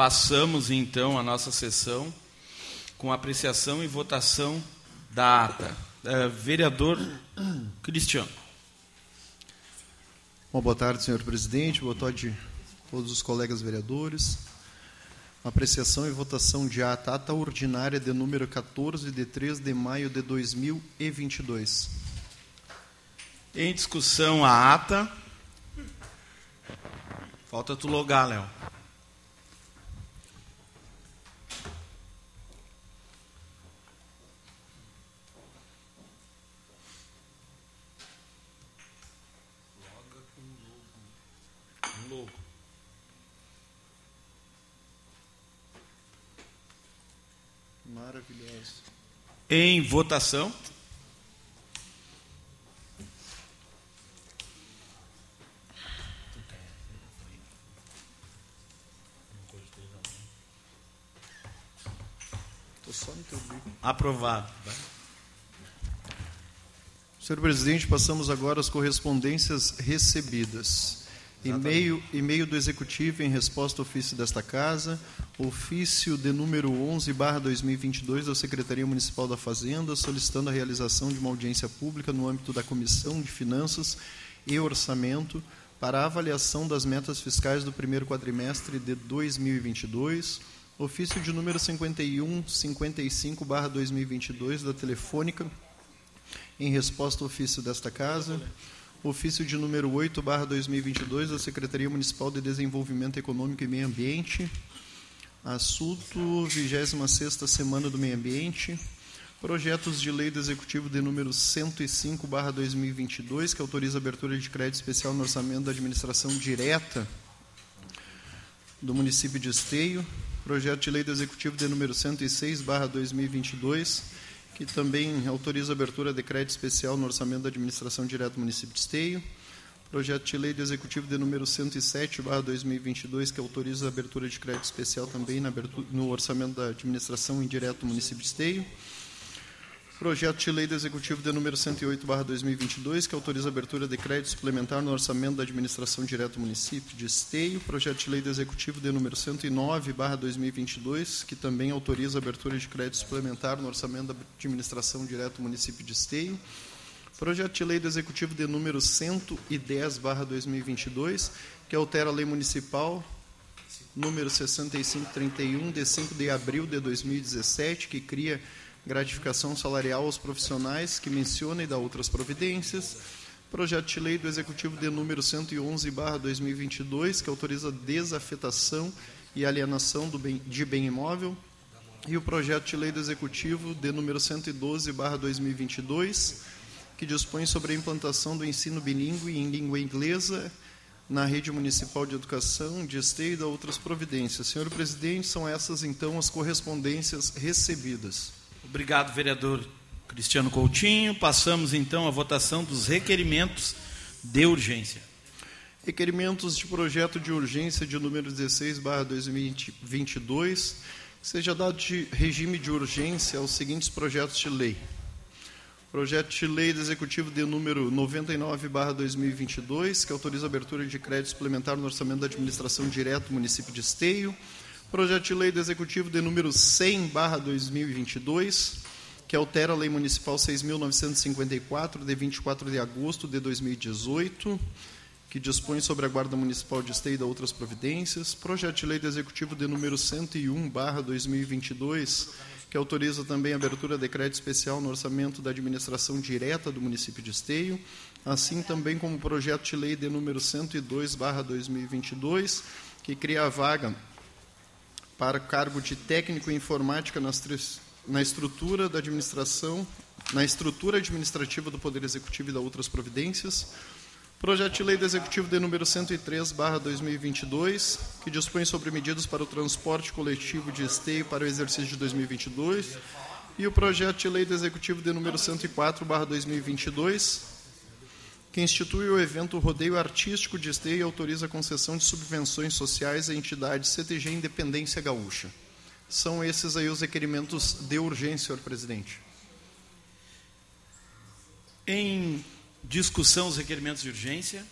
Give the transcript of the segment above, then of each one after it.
Passamos então a nossa sessão com apreciação e votação da ata. Uh, vereador Cristiano. Bom, boa tarde, senhor presidente. Boa tarde a todos os colegas vereadores. Apreciação e votação de ata, ata ordinária de número 14, de 3 de maio de 2022. Em discussão a ata. Falta tu logar, Léo. Em votação. Aprovado. Senhor presidente, passamos agora às correspondências recebidas. E-mail, e-mail do Executivo em resposta ao ofício desta Casa, ofício de número 11, barra 2022, da Secretaria Municipal da Fazenda, solicitando a realização de uma audiência pública no âmbito da Comissão de Finanças e Orçamento para a avaliação das metas fiscais do primeiro quadrimestre de 2022, ofício de número 5155, barra 2022, da Telefônica, em resposta ao ofício desta Casa, ofício de número 8, barra 2022, da Secretaria Municipal de Desenvolvimento Econômico e Meio Ambiente, assunto 26ª Semana do Meio Ambiente, projetos de lei do Executivo de número 105, barra 2022, que autoriza a abertura de crédito especial no orçamento da administração direta do município de Esteio, projeto de lei do Executivo de número 106, barra 2022, que também autoriza a abertura de crédito especial no orçamento da administração direta do município de Esteio. Projeto de lei do Executivo de número 107, barra 2022, que autoriza a abertura de crédito especial também abertura, no orçamento da administração indireta do município de Esteio. Projeto de lei do Executivo de número 108, barra 2022, que autoriza a abertura de crédito suplementar no orçamento da administração direta do município de Esteio. Projeto de lei do Executivo de número 109, barra 2022, que também autoriza a abertura de crédito suplementar no orçamento da administração direta do município de Esteio. Projeto de lei do Executivo de número 110, barra 2022, que altera a lei municipal número 6531, de 5 de abril de 2017, que cria gratificação salarial aos profissionais que menciona e dá outras providências. Projeto de lei do Executivo de número 111, barra 2022, que autoriza desafetação e alienação bem, de bem imóvel. E o projeto de lei do Executivo de número 112, barra 2022, que dispõe sobre a implantação do ensino bilíngue em língua inglesa na rede municipal de educação de esteio e da outras providências. Senhor presidente, são essas então as correspondências recebidas. Obrigado, vereador Cristiano Coutinho. Passamos então à votação dos requerimentos de urgência. Requerimentos de projeto de urgência de número 16, barra 2022, seja dado de regime de urgência aos seguintes projetos de lei. Projeto de lei do Executivo de número 99, barra 2022, que autoriza a abertura de crédito suplementar no orçamento da administração direta do município de Esteio. Projeto de lei do Executivo de número 100, barra 2022, que altera a Lei Municipal 6.954, de 24 de agosto de 2018, que dispõe sobre a Guarda Municipal de Esteio e outras providências. Projeto de lei do Executivo de número 101, barra 2022, que autoriza também a abertura de crédito especial no orçamento da administração direta do município de Esteio, assim também como o projeto de lei de número 102, barra 2022, que cria a vaga para cargo de técnico em informática na estrutura da administração, na estrutura administrativa do Poder Executivo e da outras providências. Projeto de lei do Executivo de número 103, barra 2022, que dispõe sobre medidas para o transporte coletivo de esteio para o exercício de 2022. E o projeto de lei do Executivo de número 104, barra 2022, que institui o evento Rodeio Artístico de Esteio e autoriza a concessão de subvenções sociais à entidade CTG Independência Gaúcha. São esses aí os requerimentos de urgência, senhor presidente. Em discussão os requerimentos de urgência.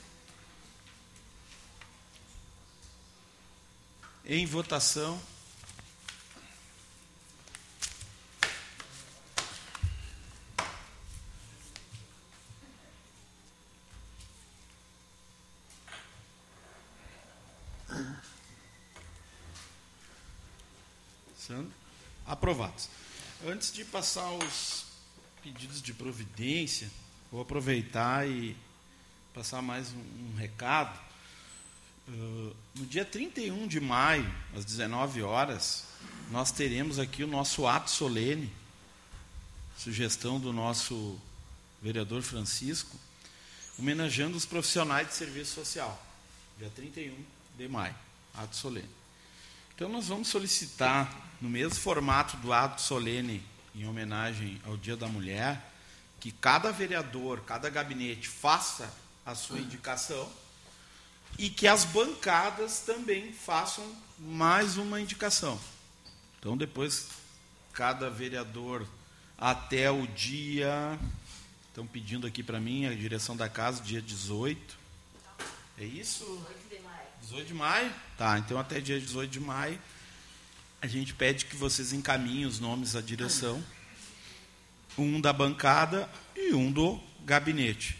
Em votação. Aprovados. Antes de passar os pedidos de providência, vou aproveitar e passar mais um, um recado. Uh, no dia 31 de maio, às 19 horas, nós teremos aqui o nosso ato solene, sugestão do nosso vereador Francisco, homenageando os profissionais de serviço social. Dia 31 de maio, ato solene. Então, nós vamos solicitar, no mesmo formato do ato solene em homenagem ao Dia da Mulher, que cada vereador, cada gabinete faça a sua indicação e que as bancadas também façam mais uma indicação. Então, depois, cada vereador, até o dia. Estão pedindo aqui para mim, a direção da casa, dia 18. É isso? 18 de maio. 18 de maio? Tá, então até dia 18 de maio. A gente pede que vocês encaminhem os nomes à direção. Um da bancada e um do gabinete.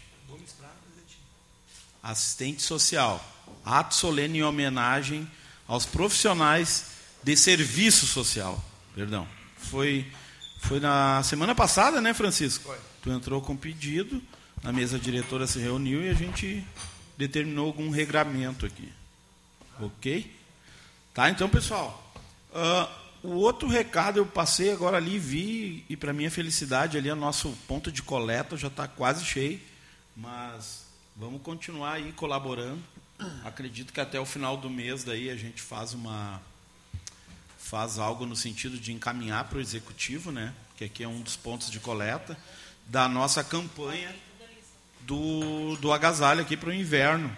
Assistente social. Ato solene em homenagem aos profissionais de serviço social. Perdão. Foi, foi na semana passada, né, Francisco? Foi. Tu entrou com pedido, a mesa diretora se reuniu e a gente determinou algum regramento aqui. Ok? Tá, então, pessoal. Uh, o outro recado eu passei agora ali, vi, e para minha felicidade, ali o nosso ponto de coleta já está quase cheio, mas vamos continuar aí colaborando. Acredito que até o final do mês daí a gente faz uma faz algo no sentido de encaminhar para o executivo, né? Que aqui é um dos pontos de coleta da nossa campanha do, do agasalho aqui para o inverno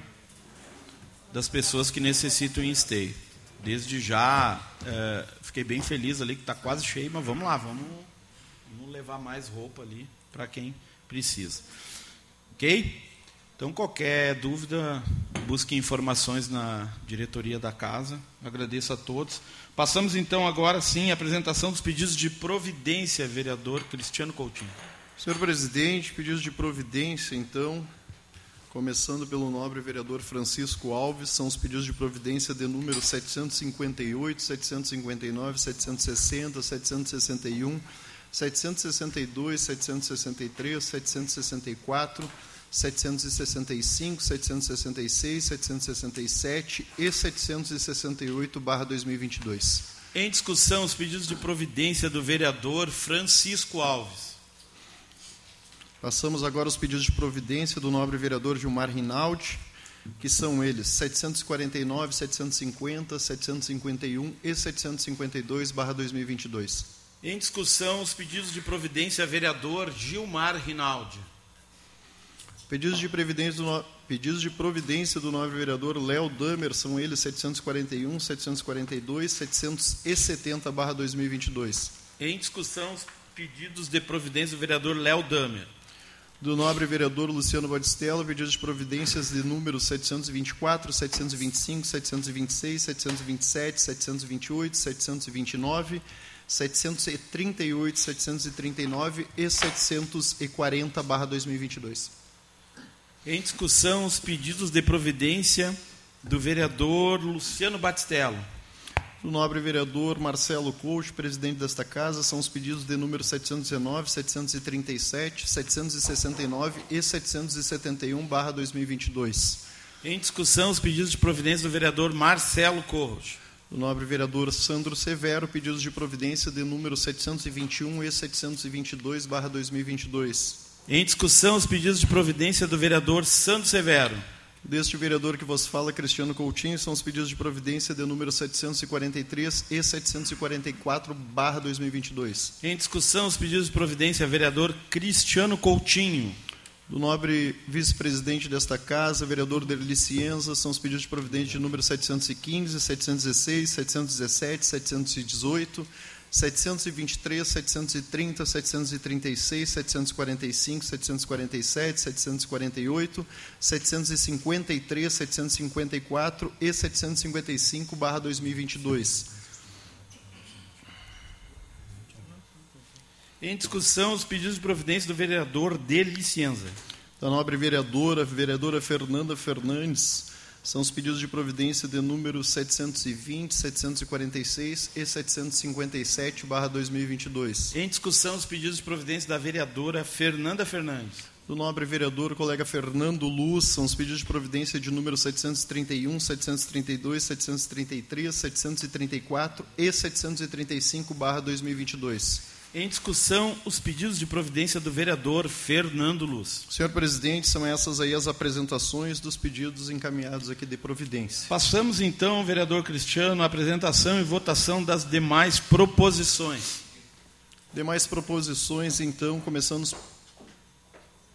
das pessoas que necessitam em stay. Desde já é, fiquei bem feliz ali que está quase cheio, mas vamos lá, vamos, vamos levar mais roupa ali para quem precisa. Ok? Então, qualquer dúvida, busque informações na diretoria da casa. Agradeço a todos. Passamos então agora sim à apresentação dos pedidos de providência, vereador Cristiano Coutinho. Senhor presidente, pedidos de providência, então, começando pelo nobre vereador Francisco Alves, são os pedidos de providência de número 758, 759, 760, 761, 762, 763, 764, 765, 766, 767 e 768/2022. Em discussão os pedidos de providência do vereador Francisco Alves. Passamos agora aos pedidos de providência do nobre vereador Gilmar Rinaldi, que são eles 749, 750, 751 e 752/2022. Em discussão os pedidos de providência vereador Gilmar Rinaldi. Pedidos de, previdência do, pedidos de providência do novo vereador Léo Damer, são eles 741, 742, 770-2022. Em discussão, os pedidos de providência do vereador Léo Damer. Do nobre vereador Luciano Batistello, pedidos de providências de números 724, 725, 726, 727, 728, 729, 738, 739 e 740-2022. Em discussão, os pedidos de providência do vereador Luciano Batistello. Do nobre vereador Marcelo Couto, presidente desta casa, são os pedidos de número 719, 737, 769 e 771, barra 2022. Em discussão, os pedidos de providência do vereador Marcelo Corros. Do nobre vereador Sandro Severo, pedidos de providência de número 721 e 722, barra 2022. Em discussão, os pedidos de providência do vereador Santo Severo. Deste vereador que vos fala, Cristiano Coutinho, são os pedidos de providência de número 743 e 744, barra 2022. Em discussão, os pedidos de providência, vereador Cristiano Coutinho. Do nobre vice-presidente desta casa, vereador Derli Cienza, são os pedidos de providência de número 715, 716, 717, 718, 723, 730, 736, 745, 747, 748, 753, 754 e 755 barra 2022. Em discussão, os pedidos de providência do vereador de licença. Da nobre vereadora, vereadora Fernanda Fernandes, são os pedidos de providência de número 720, 746 e 757, barra 2022. Em discussão, os pedidos de providência da vereadora Fernanda Fernandes. Do nobre vereador, colega Fernando Luz, são os pedidos de providência de número 731, 732, 733, 734 e 735, barra 2022. Em discussão, os pedidos de providência do vereador Fernando Luz. Senhor presidente, são essas aí as apresentações dos pedidos encaminhados aqui de providência. Passamos então, vereador Cristiano, à apresentação e votação das demais proposições. Demais proposições, então, começamos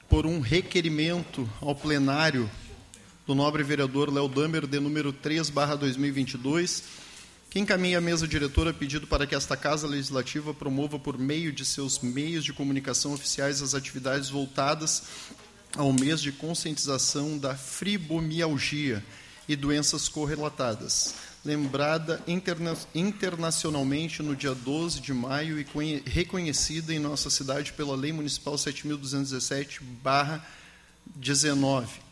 por um requerimento ao plenário do nobre vereador Léo Damer, de número 3, barra 2022, que encaminha mesa diretora pedido para que esta Casa Legislativa promova, por meio de seus meios de comunicação oficiais, as atividades voltadas ao mês de conscientização da fibromialgia e doenças correlatadas, lembrada interna internacionalmente no dia 12 de maio e reconhecida em nossa cidade pela Lei Municipal 7.217-19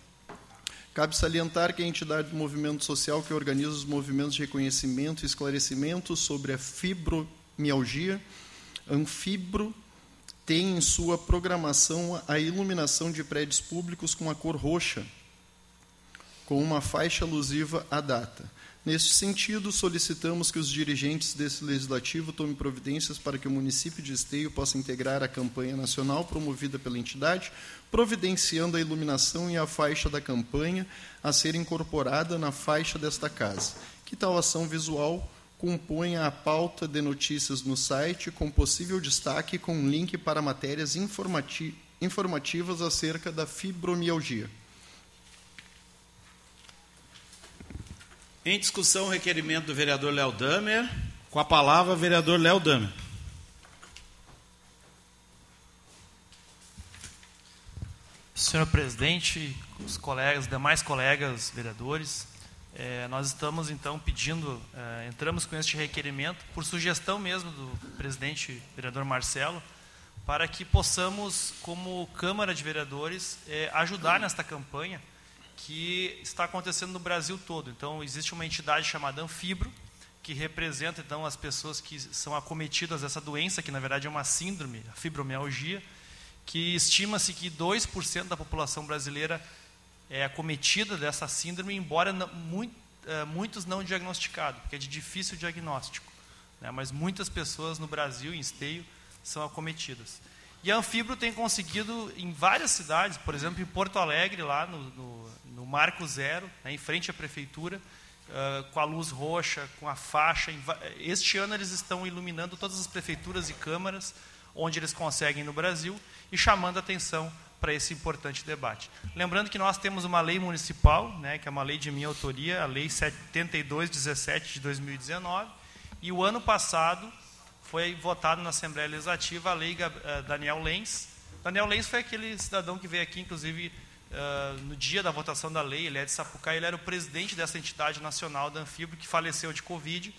Cabe salientar que a entidade do movimento social que organiza os movimentos de reconhecimento e esclarecimento sobre a fibromialgia, Anfibro, tem em sua programação a iluminação de prédios públicos com a cor roxa, com uma faixa alusiva à data. Neste sentido, solicitamos que os dirigentes desse legislativo tomem providências para que o município de Esteio possa integrar a campanha nacional promovida pela entidade, providenciando a iluminação e a faixa da campanha a ser incorporada na faixa desta casa. Que tal ação visual compõe a pauta de notícias no site, com possível destaque com link para matérias informati informativas acerca da fibromialgia. Em discussão, requerimento do vereador Léo Damer. Com a palavra, vereador Léo Damer. Senhor presidente, os colegas, demais colegas vereadores, é, nós estamos então pedindo, é, entramos com este requerimento por sugestão mesmo do presidente vereador Marcelo, para que possamos, como Câmara de Vereadores, é, ajudar nesta campanha que está acontecendo no Brasil todo. Então, existe uma entidade chamada Anfibro, que representa então as pessoas que são acometidas dessa doença, que na verdade é uma síndrome, a fibromialgia, que estima-se que 2% da população brasileira é acometida dessa síndrome, embora não, muito, é, muitos não diagnosticados, porque é de difícil diagnóstico. Né? Mas muitas pessoas no Brasil, em esteio, são acometidas. E a Anfibro tem conseguido em várias cidades, por exemplo, em Porto Alegre, lá no, no, no Marco Zero, né, em frente à prefeitura, uh, com a luz roxa, com a faixa. Este ano eles estão iluminando todas as prefeituras e câmaras onde eles conseguem no Brasil e chamando a atenção para esse importante debate. Lembrando que nós temos uma lei municipal, né, que é uma lei de minha autoria, a Lei 7217 de 2019, e o ano passado foi votado na Assembleia Legislativa a lei uh, Daniel Lenz. Daniel Lenz foi aquele cidadão que veio aqui, inclusive, uh, no dia da votação da lei, ele é de Sapucaí, ele era o presidente dessa entidade nacional da Anfibro, que faleceu de Covid,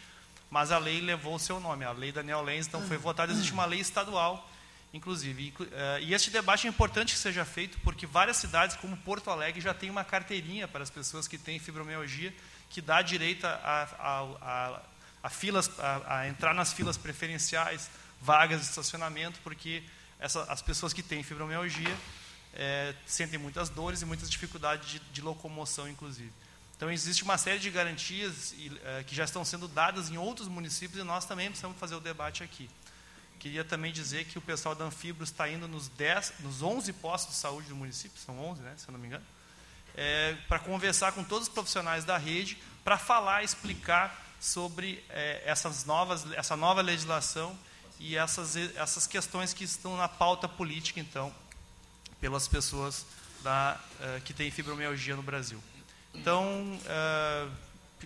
mas a lei levou o seu nome, a lei Daniel Lenz, então foi votada, existe uma lei estadual, inclusive. Uh, e este debate é importante que seja feito, porque várias cidades, como Porto Alegre, já tem uma carteirinha para as pessoas que têm fibromialgia, que dá direito a, a, a a, filas, a entrar nas filas preferenciais, vagas de estacionamento, porque essa, as pessoas que têm fibromialgia é, sentem muitas dores e muitas dificuldades de, de, locomoção, inclusive. Então, existe uma série de garantias e, é, que já estão sendo dadas em outros municípios e nós também precisamos fazer o debate aqui. Queria também dizer que o pessoal da Anfibro está indo nos, 10, nos 11 postos de saúde do município, são 11, né, se eu não me engano, é, para conversar com todos os profissionais da rede, para falar, explicar sobre é, essas novas, essa nova legislação e essas, essas questões que estão na pauta política, então, pelas pessoas da, que têm fibromialgia no Brasil. Então, uh,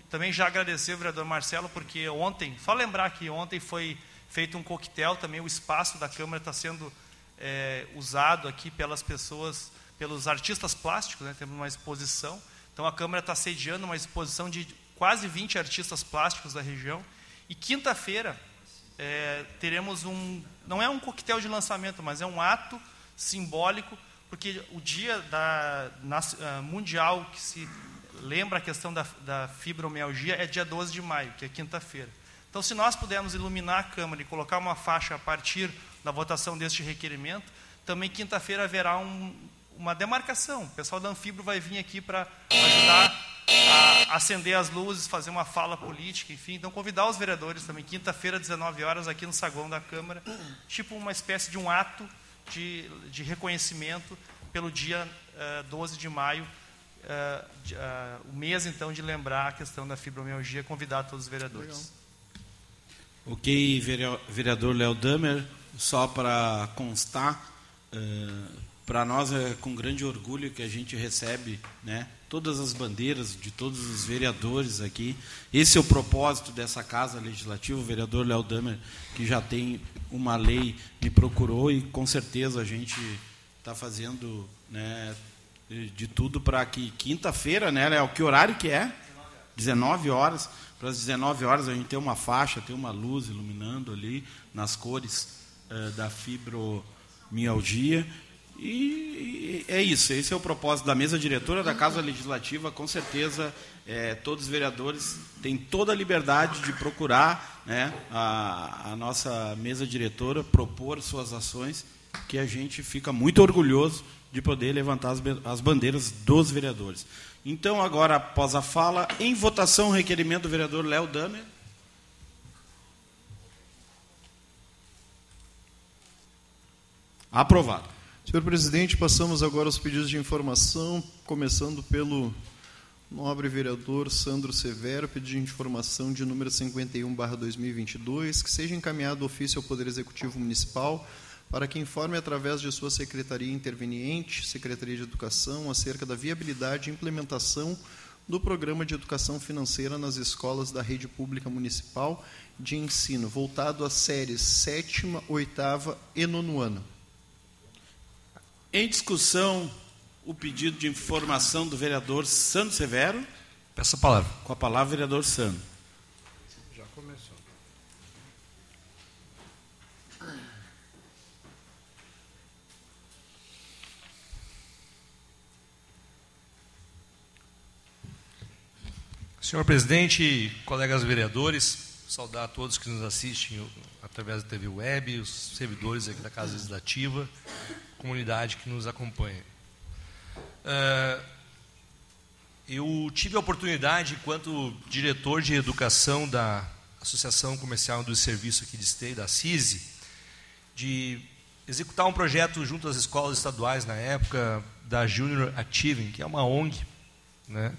também já agradecer o vereador Marcelo, porque ontem, só lembrar que ontem foi feito um coquetel, também o espaço da Câmara está sendo é, usado aqui pelas pessoas, pelos artistas plásticos, né? temos uma exposição. Então a Câmara está sediando uma exposição de quase 20 artistas plásticos da região. E quinta-feira é, teremos um. Não é um coquetel de lançamento, mas é um ato simbólico, porque o dia da, na, mundial que se lembra a questão da, da fibromialgia é dia 12 de maio, que é quinta-feira. Então, se nós pudermos iluminar a Câmara e colocar uma faixa a partir da votação deste requerimento, também quinta-feira haverá um, uma demarcação. O pessoal da Anfibro vai vir aqui para ajudar a acender as luzes, fazer uma fala política, enfim. Então, convidar os vereadores também, quinta-feira, 19 horas, aqui no saguão da Câmara, tipo uma espécie de um ato de, de reconhecimento pelo dia uh, eh, 12 de maio, uh, uh, o mês, então, de lembrar a questão da fibromialgia, convidar todos os vereadores. Legal. Ok, vereador Léo Damer, só para constar, para nós é com grande orgulho que a gente recebe né, todas as bandeiras de todos os vereadores aqui. Esse é o propósito dessa Casa Legislativa. O vereador Léo Damer, que já tem uma lei, me procurou e com certeza a gente está fazendo né, de tudo para que quinta-feira, né, Léo, que horário que é? 19 horas. Para as 19 horas a gente ter uma faixa, ter uma luz iluminando ali nas cores uh, da fibromialgia e, é isso, esse é o propósito da mesa diretora da Casa Legislativa. Com certeza, é, todos os vereadores têm toda a liberdade de procurar né, a, a nossa mesa diretora, propor suas ações, que a gente fica muito orgulhoso de poder levantar as, as bandeiras dos vereadores. Então, agora, após a fala, em votação, o requerimento do vereador Léo Damer. Aprovado. Senhor presidente, passamos agora aos pedidos de informação, começando pelo nobre vereador Sandro Severo, pedido de informação de número 51/2022, que seja encaminhado ofício ao Poder Executivo Municipal para que informe através de sua secretaria interveniente, Secretaria de Educação, acerca da viabilidade e implementação do programa de educação financeira nas escolas da rede pública municipal de ensino, voltado às séries sétima, oitava e nono ano. Em discussão, o pedido de informação do vereador Sandro Severo. Peço a palavra. Com a palavra, vereador Sandro. Já começou. Senhor presidente, colegas vereadores, saudar a todos que nos assistem através da TV Web, os servidores aqui da Casa Legislativa, comunidade que nos acompanha. Uh, eu tive a oportunidade, enquanto diretor de educação da Associação Comercial dos Serviços aqui de Esteio, da CISI, de executar um projeto junto às escolas estaduais na época da Junior Achieving, que é uma ONG, né,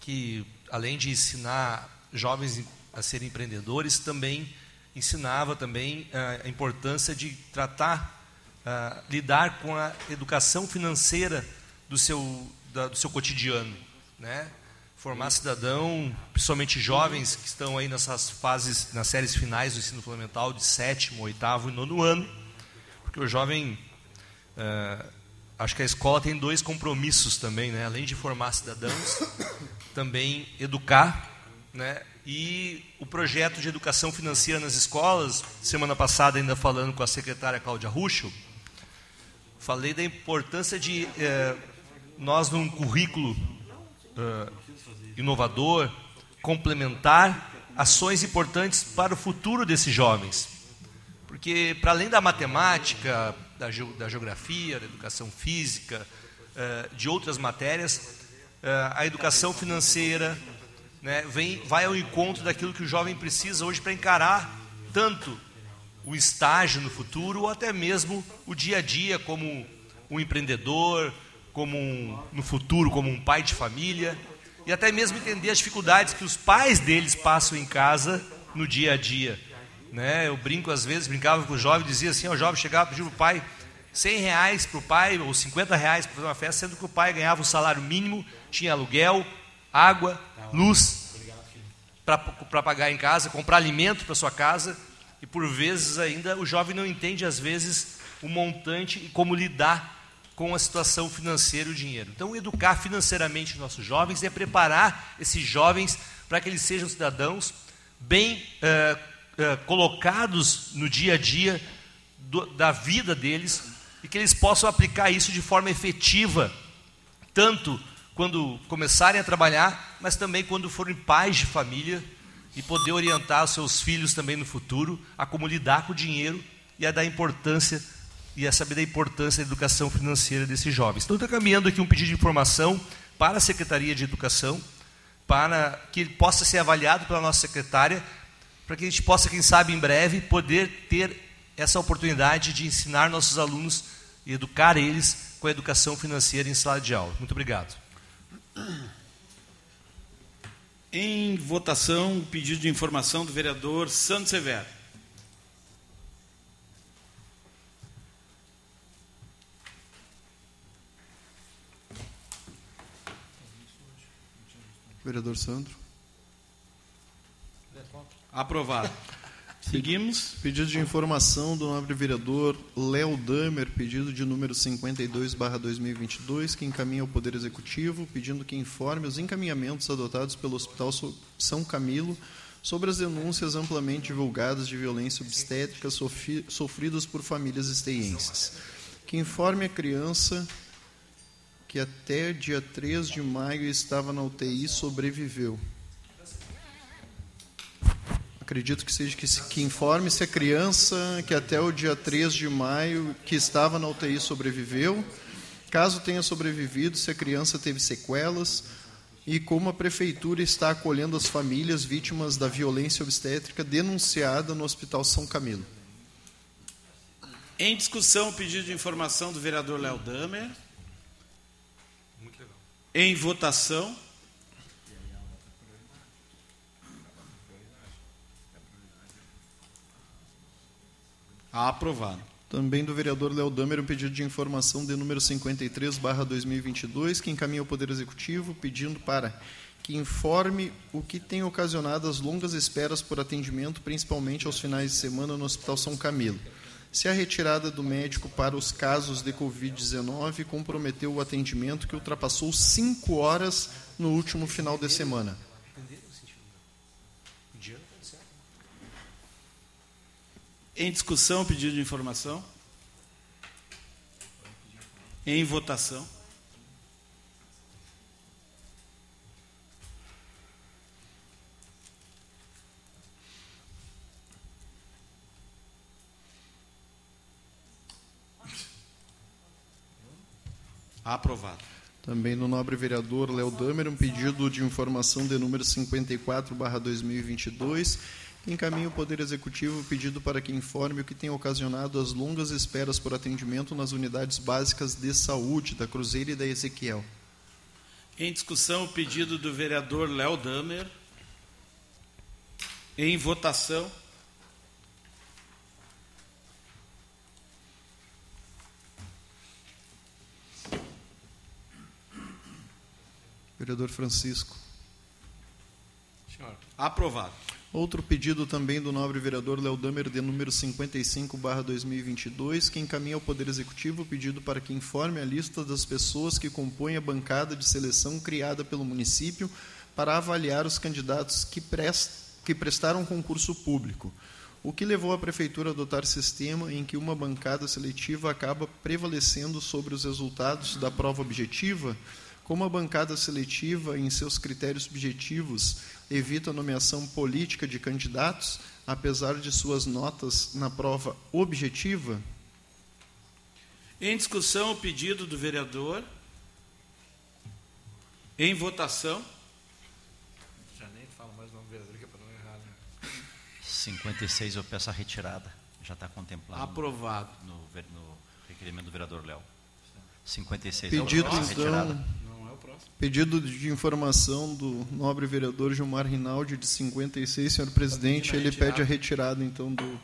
que além de ensinar jovens a serem empreendedores, também ensinava também a importância de tratar uh, lidar com a educação financeira do seu, da, do seu cotidiano. Né? Formar cidadão, principalmente jovens que estão aí nessas fases, nas séries finais do ensino fundamental, de sétimo, oitavo e nono ano, porque o jovem. Uh, acho que a escola tem dois compromissos também, né? além de formar cidadãos, também educar, né? E o projeto de educação financeira nas escolas, semana passada ainda falando com a secretária Cláudia Ruschel, falei da importância de é, nós, num currículo é, inovador, complementar ações importantes para o futuro desses jovens. Porque, para além da matemática, da, da geografia, da educação física, é, de outras matérias, a educação financeira né, vem, vai ao encontro daquilo que o jovem precisa hoje para encarar tanto o estágio no futuro ou até mesmo o dia a dia como um empreendedor, como um, no futuro como um pai de família e até mesmo entender as dificuldades que os pais deles passam em casa no dia a dia. Né? Eu brinco às vezes, brincava com o jovem, dizia assim, o jovem chegava e pedia para o pai 100 reais para o pai ou 50 reais para fazer uma festa, sendo que o pai ganhava o salário mínimo, tinha aluguel, água, luz. para pagar em casa, comprar alimento para sua casa, e por vezes ainda o jovem não entende, às vezes, o montante e como lidar com a situação financeira e o dinheiro. Então, educar financeiramente os nossos jovens é preparar esses jovens para que eles sejam cidadãos bem uh, uh, colocados no dia a dia do, da vida deles e que eles possam aplicar isso de forma efetiva, tanto quando começarem a trabalhar, mas também quando forem pais de família e poder orientar os seus filhos também no futuro a como lidar com o dinheiro e a dar importância e a saber da importância da educação financeira desses jovens. Então, estou caminhando aqui um pedido de informação para a Secretaria de Educação, para que ele possa ser avaliado pela nossa secretária, para que a gente possa, quem sabe, em breve, poder ter essa oportunidade de ensinar nossos alunos e educar eles com a educação financeira em sala de aula. Muito obrigado. Em votação, pedido de informação do vereador Santos Severo. Vereador Sandro. Aprovado. Seguimos. Pedido de informação do nobre vereador Léo Damer, pedido de número 52/2022, que encaminha ao Poder Executivo, pedindo que informe os encaminhamentos adotados pelo Hospital São Camilo sobre as denúncias amplamente divulgadas de violência obstétrica sofridas por famílias esteienses. Que informe a criança que até dia 3 de maio estava na UTI sobreviveu. Acredito que seja que, que informe se a criança que até o dia 3 de maio que estava na UTI sobreviveu, caso tenha sobrevivido, se a criança teve sequelas e como a prefeitura está acolhendo as famílias vítimas da violência obstétrica denunciada no Hospital São Camilo. Em discussão, pedido de informação do vereador Léo Damer. Em votação. Aprovado. Também do vereador Léo Damer, um pedido de informação de número 53, barra 2022, que encaminha ao Poder Executivo, pedindo para que informe o que tem ocasionado as longas esperas por atendimento, principalmente aos finais de semana no Hospital São Camilo se a retirada do médico para os casos de Covid-19 comprometeu o atendimento que ultrapassou cinco horas no último final de semana. Em discussão, pedido de informação. Em votação. Aprovado. Também no nobre vereador Léo Damer, um pedido de informação de número 54/2022, que encaminha o Poder Executivo o pedido para que informe o que tem ocasionado as longas esperas por atendimento nas unidades básicas de saúde da Cruzeira e da Ezequiel. Em discussão, o pedido do vereador Léo Damer. Em votação. Vereador Francisco. Senhor. Aprovado. Outro pedido também do nobre vereador Léo Damer, de número 55, barra 2022, que encaminha ao Poder Executivo o pedido para que informe a lista das pessoas que compõem a bancada de seleção criada pelo município para avaliar os candidatos que, prest, que prestaram concurso público. O que levou a Prefeitura a adotar sistema em que uma bancada seletiva acaba prevalecendo sobre os resultados da prova objetiva? Como a bancada seletiva, em seus critérios subjetivos, evita a nomeação política de candidatos, apesar de suas notas na prova objetiva? Em discussão, o pedido do vereador. Em votação. Já nem falo mais o nome do vereador, que é para não errar. Né? 56, eu peço a retirada. Já está contemplado. Aprovado. No, no, requerimento do vereador Léo. 56, pedido, eu peço a retirada. Então, Pedido de informação do nobre vereador Gilmar Rinaldi, de 56, senhor presidente. Ele pede a retirada, então, do.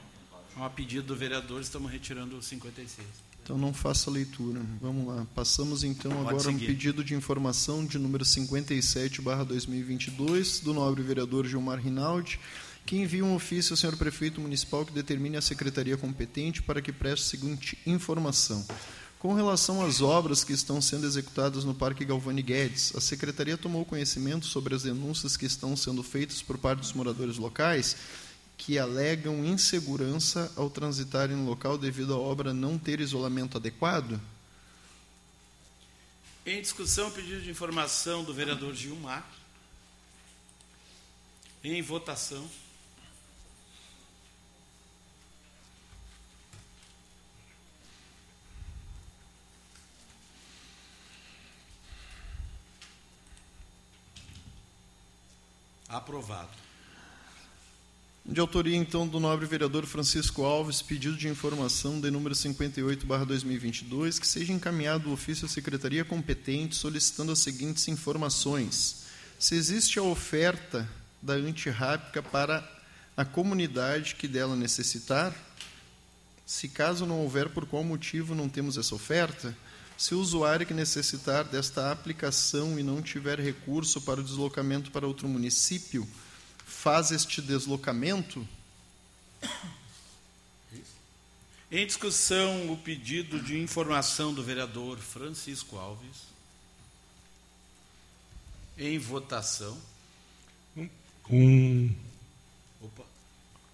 A pedido do vereador, estamos retirando o 56. Então não faça leitura. Vamos lá. Passamos então Pode agora a um seguir. pedido de informação de número 57/2022 do nobre vereador Gilmar Rinaldi, que envia um ofício ao senhor prefeito municipal que determine a secretaria competente para que preste a seguinte informação. Com relação às obras que estão sendo executadas no Parque Galvani Guedes, a secretaria tomou conhecimento sobre as denúncias que estão sendo feitas por parte dos moradores locais que alegam insegurança ao transitarem no local devido à obra não ter isolamento adequado? Em discussão, pedido de informação do vereador Gilmar. Em votação. Aprovado. De autoria, então, do nobre vereador Francisco Alves, pedido de informação de número 58-2022, que seja encaminhado o ofício à secretaria competente solicitando as seguintes informações. Se existe a oferta da antirrábica para a comunidade que dela necessitar, se caso não houver, por qual motivo não temos essa oferta? Se o usuário que necessitar desta aplicação e não tiver recurso para o deslocamento para outro município, faz este deslocamento? Em discussão, o pedido de informação do vereador Francisco Alves. Em votação. Um, Opa,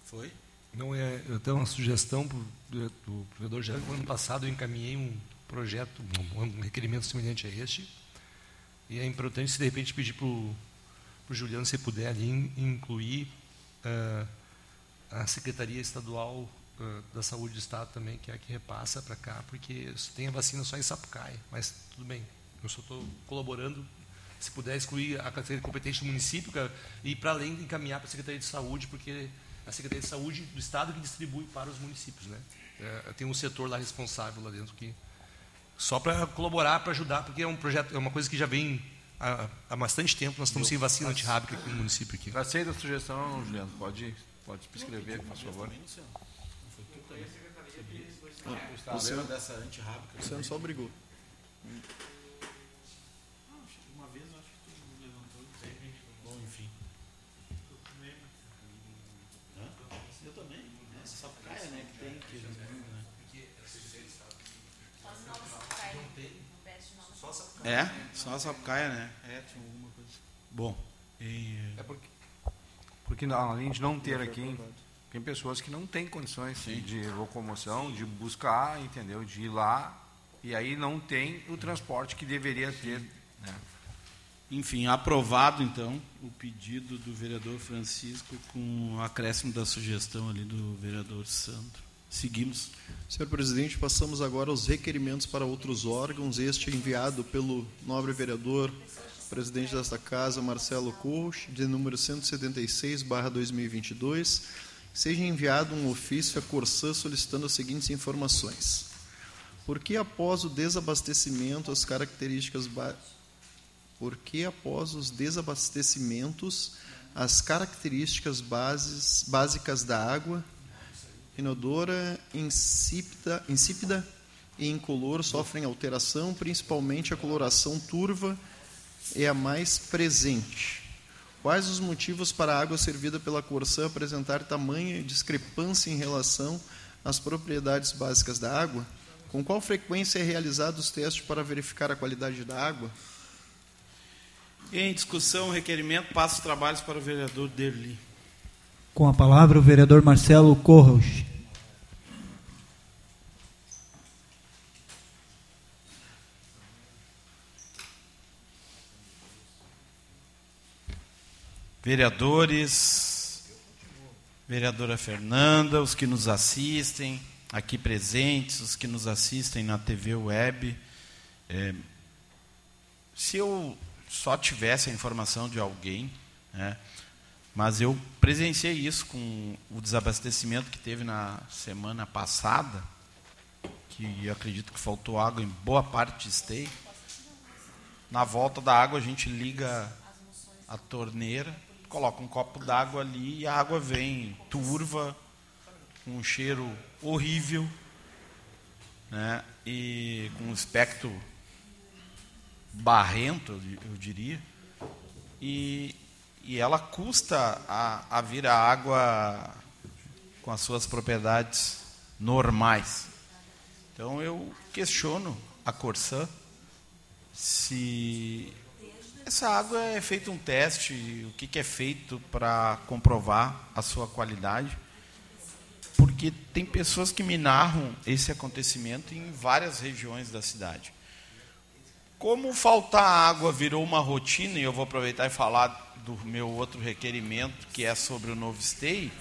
foi? não é, eu tenho uma sugestão para o provedor geral. No ano passado eu encaminhei um projeto, um, requerimento semelhante a este. E é importante, se de repente pedir para o Juliano, se puder ali, in- incluir ah, a Secretaria Estadual ah, da Saúde do Estado também, que é a que repassa para cá, porque tem a vacina só em Sapucaia. Mas tudo bem, eu só estou colaborando. Se puder excluir a Secretaria competente do município e para além encaminhar para a Secretaria de Saúde, porque a Secretaria de Saúde do Estado que distribui para os municípios. Né? É, tem um setor lá responsável lá dentro que só para colaborar, para ajudar, porque é um projeto, é uma coisa que já vem há, há bastante tempo. Nós estamos sem vacina antirrábica aqui no município aqui. Aceita a sugestão, Juliano. Pode, pode escrever, por favor. O senhor dessa antirrábica? O senhor só brigou. Uma vez eu acho que tu levantou e disse, Bom, enfim. Hã? Eu também. né? Sapucaia, né? Que tem que né? É, só a Sapucaia, né? É, tinha alguma coisa. Bom, e, É porque, porque não, além de não ter aqui, tem pessoas que não têm condições de locomoção, de buscar, entendeu? De ir lá e aí não tem o transporte que deveria ter. Né? enfim, aprovado então o pedido do vereador Francisco com o acréscimo da sugestão ali do vereador Sandro. Seguimos. Senhor presidente, passamos agora aos requerimentos para outros órgãos. Este é enviado pelo nobre vereador, presidente desta casa, Marcelo Corros, de número 176/2022. Seja enviado um ofício à Corsã solicitando as seguintes informações: Por que após o desabastecimento as características ba... Por que após os desabastecimentos as características bases, básicas da água inodora, insípida, insípida e incolor sofrem alteração, principalmente a coloração turva é a mais presente. Quais os motivos para a água servida pela Corsã apresentar tamanha discrepância em relação às propriedades básicas da água? Com qual frequência é realizado os testes para verificar a qualidade da água? Em discussão, requerimento, passa os trabalhos para o vereador Derli. Com a palavra o vereador Marcelo Corros. Vereadores, vereadora Fernanda, os que nos assistem, aqui presentes, os que nos assistem na TV Web. É, se eu só tivesse a informação de alguém, né, mas eu presenciei isso com o desabastecimento que teve na semana passada, que eu acredito que faltou água em boa parte de. Na volta da água a gente liga a torneira, coloca um copo d'água ali e a água vem turva, com um cheiro horrível. né? E com um aspecto barrento, eu diria. E, e ela custa a, a vir a água com as suas propriedades normais. Então eu questiono a Corsã se essa água é feito um teste, o que, é feito para comprovar a sua qualidade, porque tem pessoas que me narram esse acontecimento em várias regiões da cidade. Como faltar água virou uma rotina, e eu vou aproveitar e falar do meu outro requerimento, que é sobre o novo stay,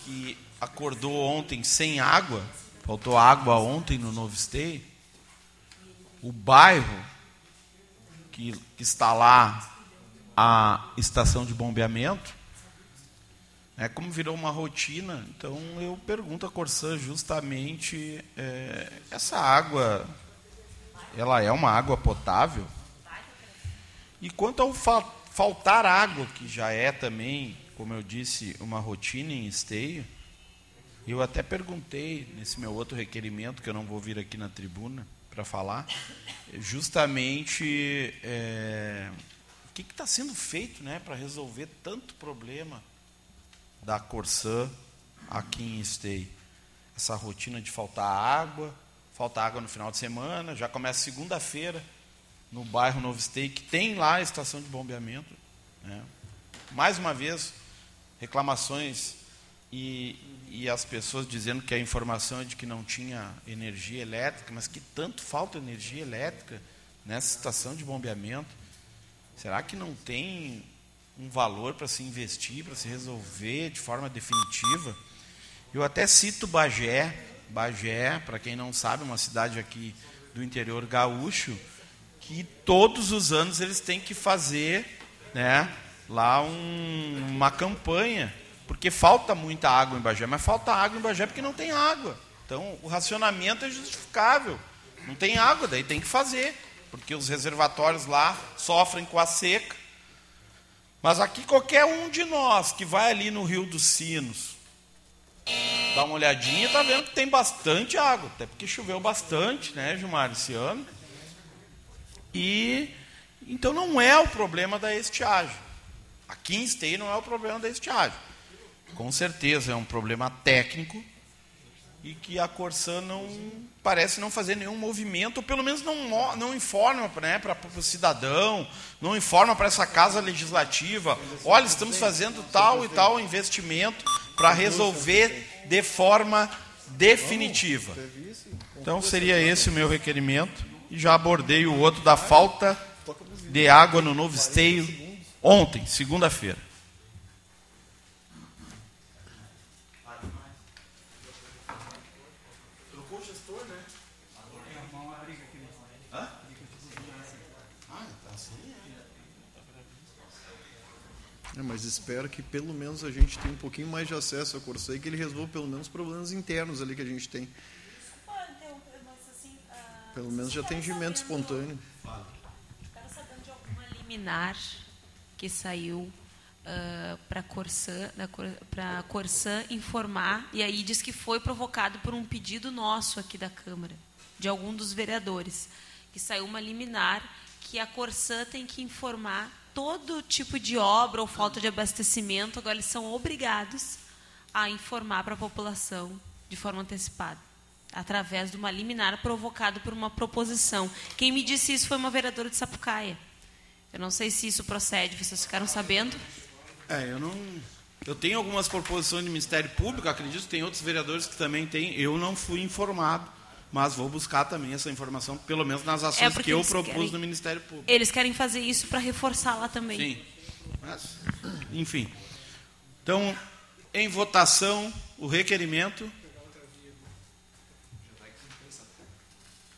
que acordou ontem sem água, faltou água ontem no novo stay, o bairro que, que está lá, a estação de bombeamento, é como virou uma rotina, então eu pergunto a Corsã justamente é, essa água, ela é uma água potável? E quanto ao fa faltar água, que já é também, como eu disse, uma rotina em esteio, eu até perguntei nesse meu outro requerimento, que eu não vou vir aqui na tribuna para falar, justamente é, o que está sendo feito né, para resolver tanto problema da Corsã aqui em Esteio. Essa rotina de faltar água, falta água no final de semana, já começa segunda-feira no bairro Novo Esteio, que tem lá a estação de bombeamento. Né? Mais uma vez, reclamações e, e as pessoas dizendo que a informação é de que não tinha energia elétrica, mas que tanto falta energia elétrica nessa estação de bombeamento. Será que não tem um valor para se investir, para se resolver de forma definitiva. Eu até cito Bagé, Bagé, para quem não sabe, uma cidade aqui do interior gaúcho, que todos os anos eles têm que fazer, né, lá um, uma campanha, porque falta muita água em Bagé, mas falta água em Bagé porque não tem água. Então, o racionamento é justificável. Não tem água, daí tem que fazer, porque os reservatórios lá sofrem com a seca mas aqui qualquer um de nós que vai ali no Rio dos Sinos, dá uma olhadinha, está vendo que tem bastante água, até porque choveu bastante, né, Gilmar, esse ano. E então não é o problema da estiagem. Aqui em Esteio não é o problema da estiagem. Com certeza é um problema técnico e que a Corsã não parece não fazer nenhum movimento, ou pelo menos não, não informa né, para o cidadão, não informa para essa casa legislativa, olha, estamos fazendo tal e tal investimento para resolver de forma definitiva. Então seria esse o meu requerimento. E já abordei o outro da falta de água no novo esteio ontem, segunda-feira. É, mas espero que pelo menos a gente tenha um pouquinho mais de acesso ao e que ele resolva pelo menos os problemas internos ali que a gente tem. Pelo menos de atendimento espontâneo. Quero saber de alguma liminar que saiu uh, para Corsã, para Corsã informar e aí diz que foi provocado por um pedido nosso aqui da Câmara, de algum dos vereadores, que saiu uma liminar que a Corsã tem que informar todo tipo de obra ou falta de abastecimento, agora eles são obrigados a informar para a população de forma antecipada, através de uma liminar provocada por uma proposição. Quem me disse isso foi uma vereadora de Sapucaia. Eu não sei se isso procede, vocês ficaram sabendo? É, eu não. Eu tenho algumas proposições do Ministério Público, acredito que tem outros vereadores que também têm. Eu não fui informado mas vou buscar também essa informação, pelo menos nas ações é que eu propus querem, no Ministério Público. Eles querem fazer isso para reforçar lá também. Sim. Mas, enfim. Então, em votação, o requerimento.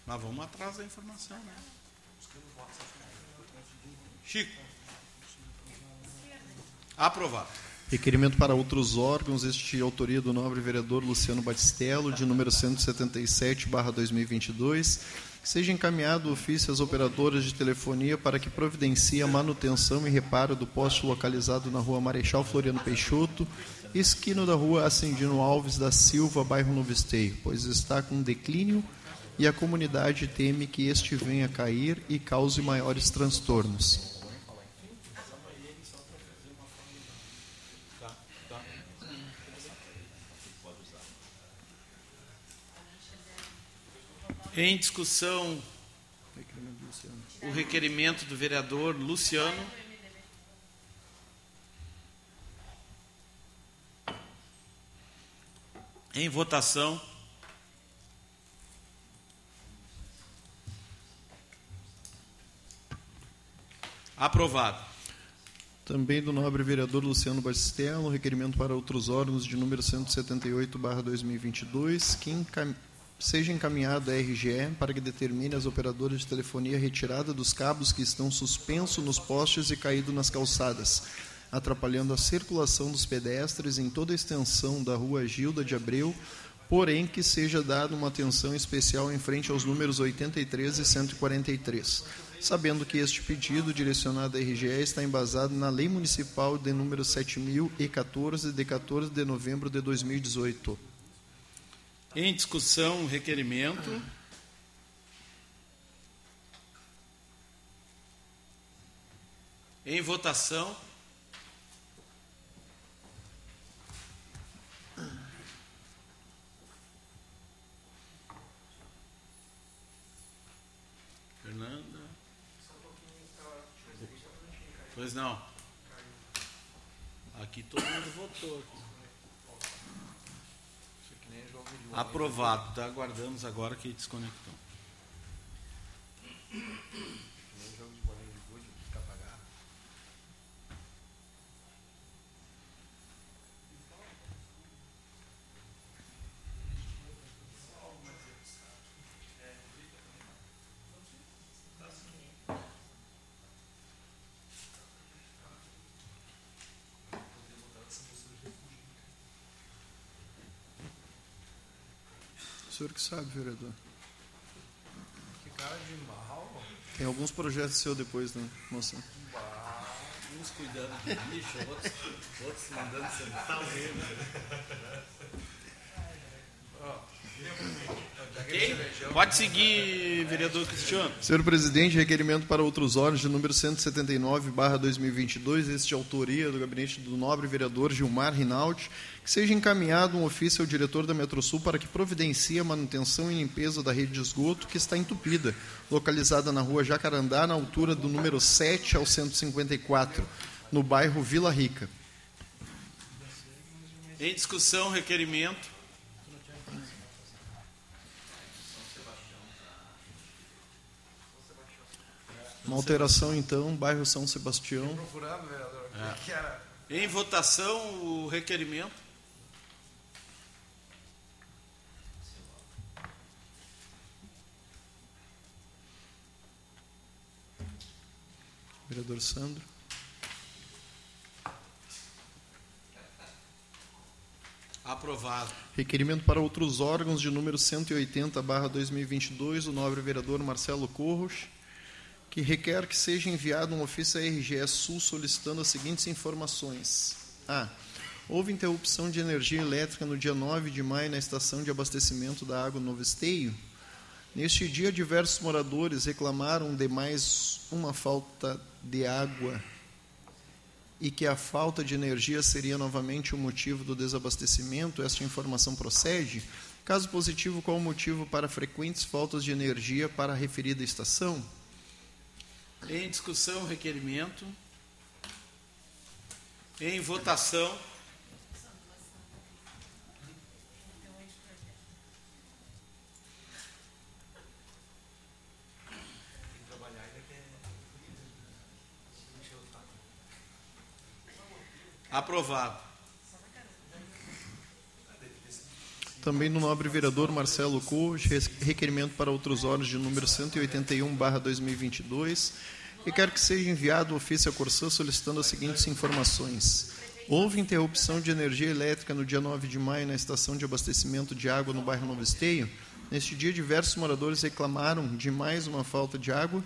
Mas vamos atrás da informação, né? Chico. Aprovado. Requerimento para outros órgãos, este autoria do nobre vereador Luciano Batistello, de número 177/2022, que seja encaminhado o ofício às operadoras de telefonia para que providencie a manutenção e reparo do poste localizado na Rua Marechal Floriano Peixoto, esquina da Rua Ascendino Alves da Silva, bairro Novo Esteio, pois está com declínio e a comunidade teme que este venha a cair e cause maiores transtornos. Em discussão, o requerimento do vereador Luciano. Em votação. Aprovado. Também do nobre vereador Luciano Batistello, requerimento para outros órgãos de número 178/2022, que encam... seja encaminhado à RGE para que determine as operadoras de telefonia retirada dos cabos que estão suspensos nos postes e caídos nas calçadas, atrapalhando a circulação dos pedestres em toda a extensão da Rua Gilda de Abreu, porém que seja dada uma atenção especial em frente aos números 83 e 143 sabendo que este pedido direcionado à RGE está embasado na Lei Municipal de número 7014, de 14 de novembro de 2018. Em discussão, requerimento. Em votação. Fernanda. Pois não. Aqui todo mundo votou. Aprovado. Tá? Aguardamos agora que desconectou. Senhor que sabe, vereador. Que cara de mal. Tem alguns projetos seu depois, né, moça? Uns cuidando de bicho, outros, outros mandando sentar o remo. Pode seguir, vereador Cristiano. Senhor presidente, requerimento para outros órgãos de número 179/2022, este de autoria do gabinete do nobre vereador Gilmar Rinaldi, que seja encaminhado um ofício ao diretor da Metrosul para que providencie a manutenção e limpeza da rede de esgoto que está entupida, localizada na rua Jacarandá, na altura do número 7 ao 154, no bairro Vila Rica. Em discussão, requerimento. Uma alteração, então, bairro São Sebastião. Procurando, vereador. É. Que era. Em votação, o requerimento. Vereador Sandro. Aprovado. Requerimento para outros órgãos de número 180, barra 2022, o nobre vereador Marcelo Corros, que requer que seja enviado um ofício à RGE Sul solicitando as seguintes informações. A. Houve interrupção de energia elétrica no dia 9 de maio na estação de abastecimento da água Novo Esteio. Neste dia, diversos moradores reclamaram de mais uma falta de água e que a falta de energia seria novamente o motivo do desabastecimento. Esta informação procede? Caso positivo, qual o motivo para frequentes faltas de energia para a referida estação? Em discussão, requerimento. Em votação. Aprovado. Também do nobre vereador Marcelo Corros, requerimento para outros órgãos de número 181/2022, e quer que seja enviado ofício à Corsã solicitando as seguintes informações. Houve interrupção de energia elétrica no dia 9 de maio na estação de abastecimento de água no bairro Novo Esteio. Neste dia, diversos moradores reclamaram de mais uma falta de água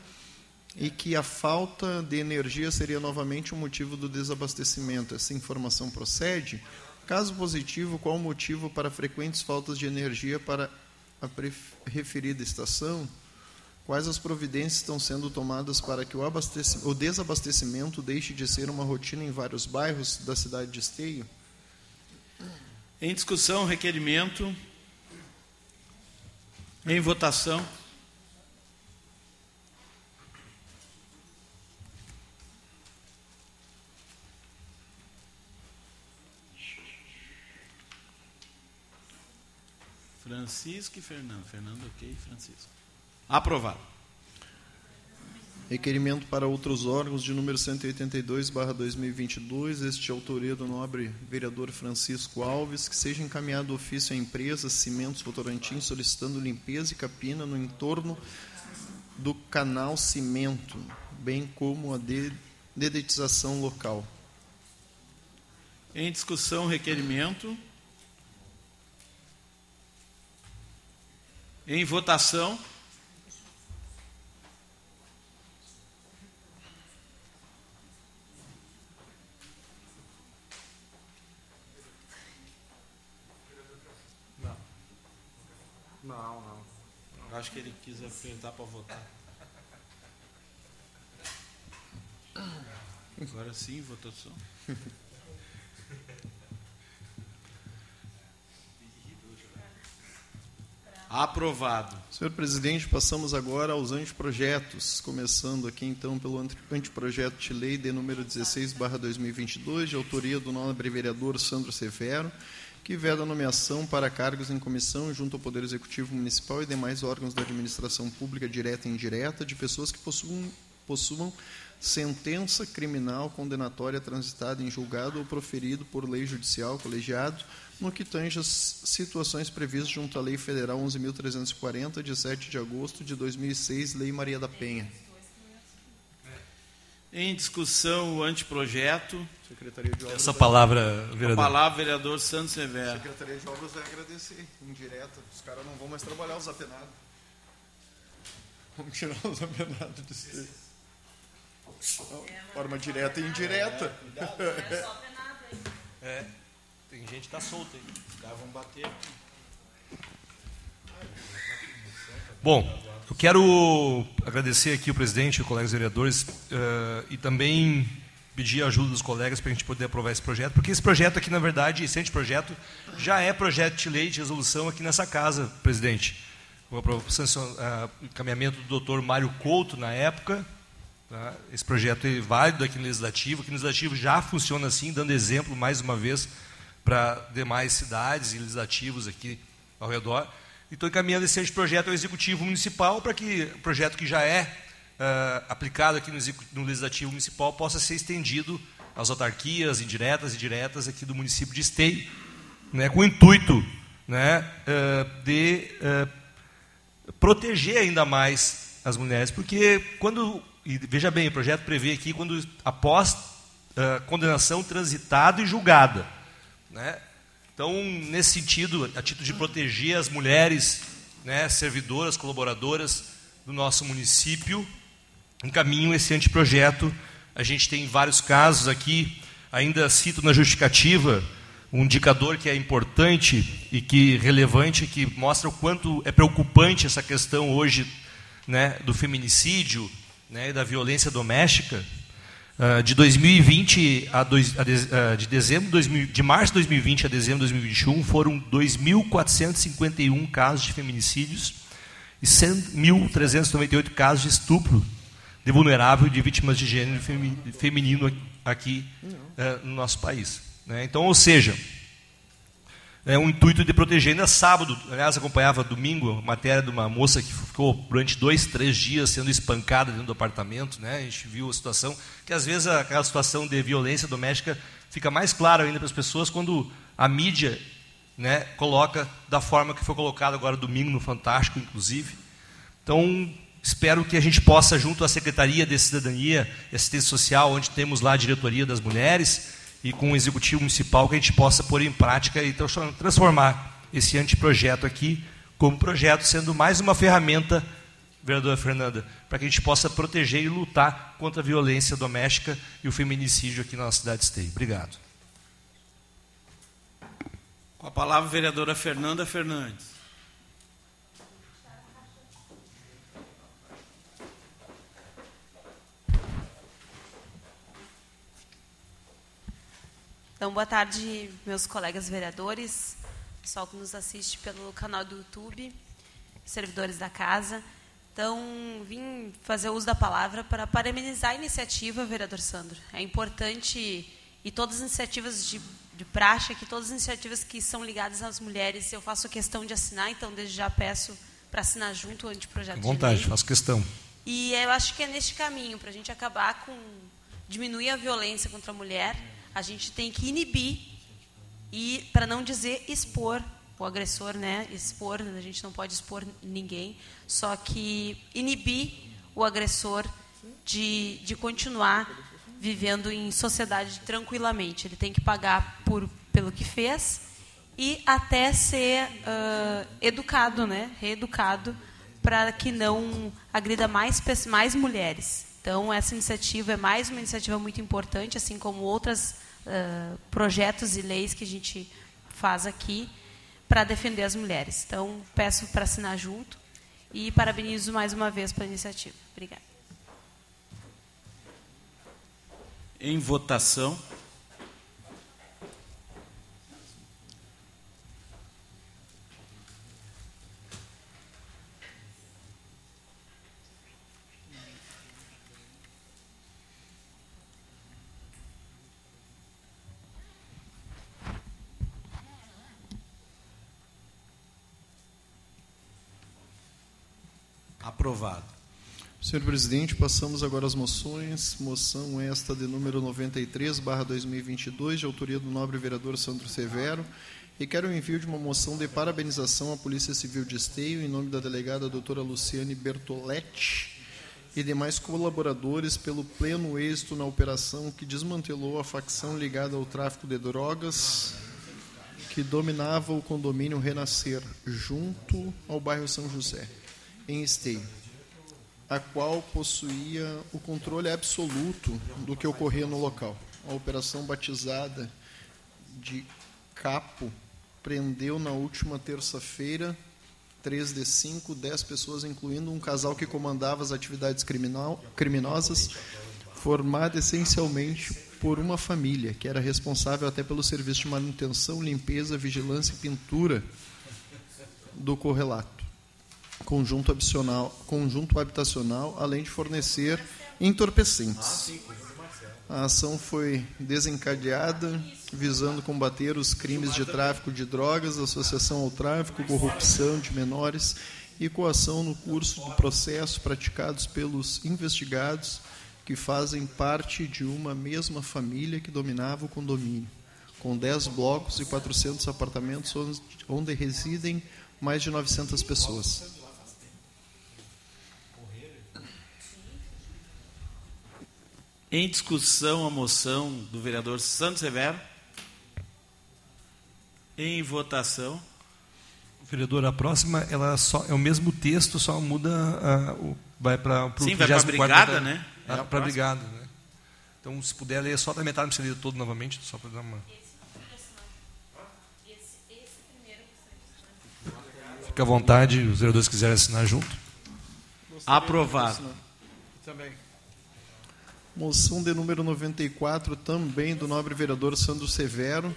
e que a falta de energia seria novamente o motivo do desabastecimento. Essa informação procede? Caso positivo, qual o motivo para frequentes faltas de energia para a referida estação, quais as providências estão sendo tomadas para que o, o desabastecimento deixe de ser uma rotina em vários bairros da cidade de Esteio? Em discussão, requerimento. Em votação. Francisco e Fernando. Fernando, ok. Francisco. Aprovado. Requerimento para outros órgãos de número 182, barra 2022, este é autoria do nobre vereador Francisco Alves, que seja encaminhado ofício à empresa Cimentos Votorantim solicitando limpeza e capina no entorno do canal Cimento, bem como a dedetização local. Em discussão, requerimento. Em votação. Não, não. Eu acho que ele quis apertar para votar. Agora sim, votação. Aprovado. Senhor presidente, passamos agora aos anteprojetos, começando aqui então pelo anteprojeto de lei de número 16/2022, de autoria do nobre vereador Sandro Severo, que veda a nomeação para cargos em comissão junto ao Poder Executivo Municipal e demais órgãos da administração pública direta e indireta de pessoas que possuam, possuam sentença criminal condenatória transitada em julgado ou proferido por lei judicial colegiado no que tange as situações previstas junto à Lei Federal 11.340, de 7 de agosto de 2006, Lei Maria da Penha. Em discussão, o anteprojeto. Secretaria de Obras. Essa palavra, vereador. A palavra, vereador Santos Severo. Secretaria de Obras vai agradecer, indireta. Os caras não vão mais trabalhar os apenados. Vamos tirar os apenados desse. Forma direta e indireta. É, é só apenado aí. É. Tem gente que tá solta aí. Os caras vão bater aqui. Bom, eu quero agradecer aqui o presidente, os colegas vereadores, uh, e também pedir a ajuda dos colegas para a gente poder aprovar esse projeto, porque esse projeto aqui, na verdade, esse anteprojeto, já é projeto de lei de resolução aqui nessa casa, presidente. O encaminhamento do doutor Mário Couto, na época, tá? esse projeto é válido aqui no Legislativo, aqui no Legislativo já funciona assim, dando exemplo, mais uma vez, para demais cidades e legislativos aqui ao redor. Estou encaminhando esse projeto ao Executivo Municipal para que o projeto que já é uh, aplicado aqui no, no, Legislativo Municipal possa ser estendido às autarquias indiretas e diretas aqui do município de Esteio, né, com o intuito né, uh, de uh, proteger ainda mais as mulheres, porque quando, e veja bem, o projeto prevê aqui quando após condenação transitada e julgada, né? Então, nesse sentido, a título de proteger as mulheres né, servidoras, colaboradoras do nosso município, encaminho esse anteprojeto. A gente tem vários casos aqui, ainda cito na justificativa, um indicador que é importante e que relevante, que mostra o quanto é preocupante essa questão hoje né, do feminicídio né, e da violência doméstica. Uh, de 2020 a, dois, a de, uh, de, dezembro 2000, de março de 2020 a dezembro de 2021 foram 2.451 casos de feminicídios e 1.398 casos de estupro de vulnerável de vítimas de gênero feminino aqui uh, no nosso país. Né? Então, ou seja, é um intuito de proteger. Ainda sábado, aliás, acompanhava domingo a matéria de uma moça que ficou durante dois, três dias sendo espancada dentro do apartamento. Né? A gente viu a situação, que às vezes aquela situação de violência doméstica fica mais clara ainda para as pessoas quando a mídia né, coloca da forma que foi colocado agora domingo no Fantástico, inclusive. Então, espero que a gente possa, junto à Secretaria de Cidadania e Assistência Social, onde temos lá a diretoria das mulheres, e com o executivo municipal que a gente possa pôr em prática e transformar esse anteprojeto aqui como projeto, sendo mais uma ferramenta, vereadora Fernanda, para que a gente possa proteger e lutar contra a violência doméstica e o feminicídio aqui na nossa cidade de Esteio. Obrigado. Com a palavra, vereadora Fernanda Fernandes. Então, boa tarde, meus colegas vereadores, pessoal que nos assiste pelo canal do YouTube, servidores da casa. Então, vim fazer uso da palavra para parabenizar a iniciativa, vereador Sandro. É importante, e todas as iniciativas de, de praxe, que todas as iniciativas que são ligadas às mulheres, eu faço questão de assinar, então desde já peço para assinar junto o anteprojeto À vontade, de lei. faço questão. E eu acho que é neste caminho, para a gente acabar com. diminuir a violência contra a mulher, a gente tem que inibir e, para não dizer expor o agressor, né? Expor, a gente não pode expor ninguém, só que inibir o agressor de, de continuar vivendo em sociedade tranquilamente. Ele tem que pagar por, pelo que fez e até ser ah, educado, né? Reeducado para que não agrida mais, mais mulheres. Então, essa iniciativa é mais uma iniciativa muito importante, assim como projetos e leis que a gente faz aqui para defender as mulheres. Então, peço para assinar junto e parabenizo mais uma vez pela iniciativa. Obrigada. Em votação. Aprovado. Senhor presidente, passamos agora às moções. Moção esta de número 93, barra 2022, de autoria do nobre vereador Sandro Severo. Requer o envio de uma moção de parabenização à Polícia Civil de Esteio, em nome da delegada doutora Luciane Bertoletti e demais colaboradores pelo pleno êxito na operação que desmantelou a facção ligada ao tráfico de drogas que dominava o condomínio Renascer, junto ao bairro São José, em Esteio a qual possuía o controle absoluto do que ocorria no local. A operação batizada de Capo prendeu na última terça-feira, 3 de 5, 10 pessoas, incluindo um casal que comandava as atividades criminosas, formada essencialmente por uma família, que era responsável até pelo serviço de manutenção, limpeza, vigilância e pintura do correlato conjunto habitacional, conjunto habitacional, além de fornecer entorpecentes. A ação foi desencadeada visando combater os crimes de tráfico de drogas, associação ao tráfico, corrupção de menores e coação no curso do processo praticados pelos investigados que fazem parte de uma mesma família que dominava o condomínio, com 10 blocos e 400 apartamentos onde, residem mais de 900 pessoas. Em discussão a moção do vereador Santos Severo. Em votação. Vereador, a próxima ela só é o mesmo texto, só muda a, o, vai para o Sim, vai brigada, né? É a para próxima. brigada, né? Então, se puder ler só da metade, não precisa ler todo novamente, só para dar uma. Fica à vontade, os vereadores quiserem assinar junto. Aprovado. Também. Moção de número 94, também do nobre vereador Sandro Severo,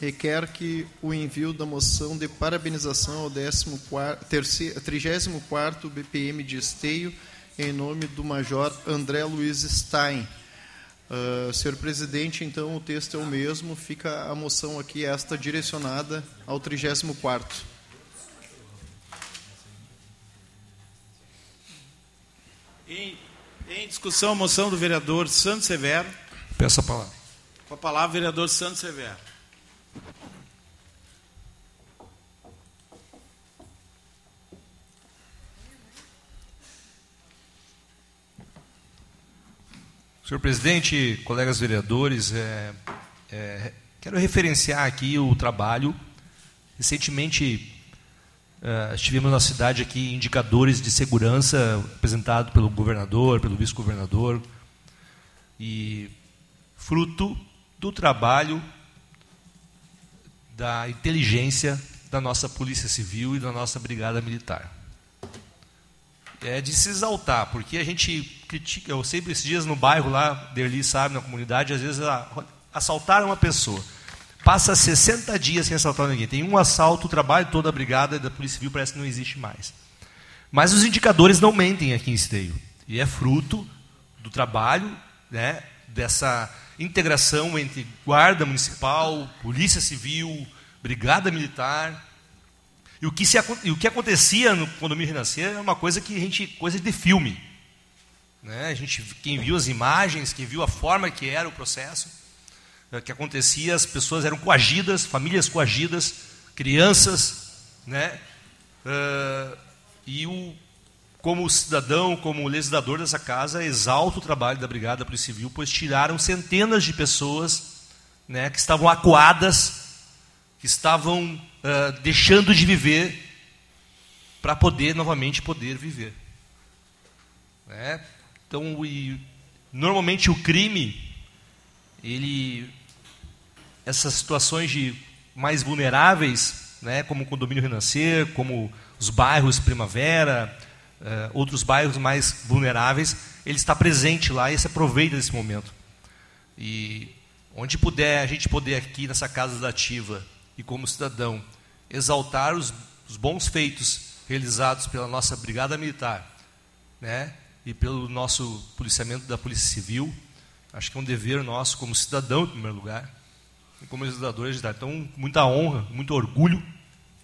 requer que o envio da moção de parabenização ao 14º, terceiro- 34º BPM de Esteio, em nome do Major André Luiz Stein. Ah, senhor presidente, então o texto é o mesmo, fica a moção aqui, esta direcionada ao 34º. Em, em discussão a moção do vereador Santos Severo. Peço a palavra. Com a palavra, vereador Santos Severo. Senhor presidente, colegas vereadores, é, é, quero referenciar aqui o trabalho. Recentemente eh, estivemos na cidade aqui indicadores de segurança apresentados pelo governador, pelo vice-governador, e fruto do trabalho da inteligência da nossa Polícia Civil e da nossa Brigada Militar é de se exaltar, porque a gente critica, eu sempre esses dias no bairro lá, Derli sabe, na comunidade, às vezes assaltaram uma pessoa. Passa 60 dias sem assaltar ninguém. Tem um assalto, o trabalho todo da brigada da Polícia Civil parece que não existe mais. Mas os indicadores não mentem aqui em Esteio. E é fruto do trabalho né, dessa integração entre guarda municipal, polícia civil, brigada militar. E o que, se, e o que acontecia no condomínio renascer é uma coisa que a gente, coisa de filme. Né? A gente, quem viu as imagens, quem viu a forma que era o processo, que acontecia, as pessoas eram coagidas, famílias coagidas, crianças, né? Uh, e o, como cidadão, como legislador dessa casa, exalto o trabalho da Brigada Polícia Civil, pois tiraram centenas de pessoas né, que estavam acuadas, que estavam uh, deixando de viver para poder novamente poder viver. Né? Então, e, normalmente o crime, ele, essas situações de mais vulneráveis, né, como o condomínio Renascer, como os bairros Primavera, uh, outros bairros mais vulneráveis, ele está presente lá e se aproveita desse momento. E onde puder, a gente poder aqui nessa casa da ativa e como cidadão exaltar os, os bons feitos realizados pela nossa brigada militar, né, e pelo nosso policiamento da Polícia Civil. Acho que é um dever nosso como cidadão, em primeiro lugar, como legisladores. Então, muita honra, muito orgulho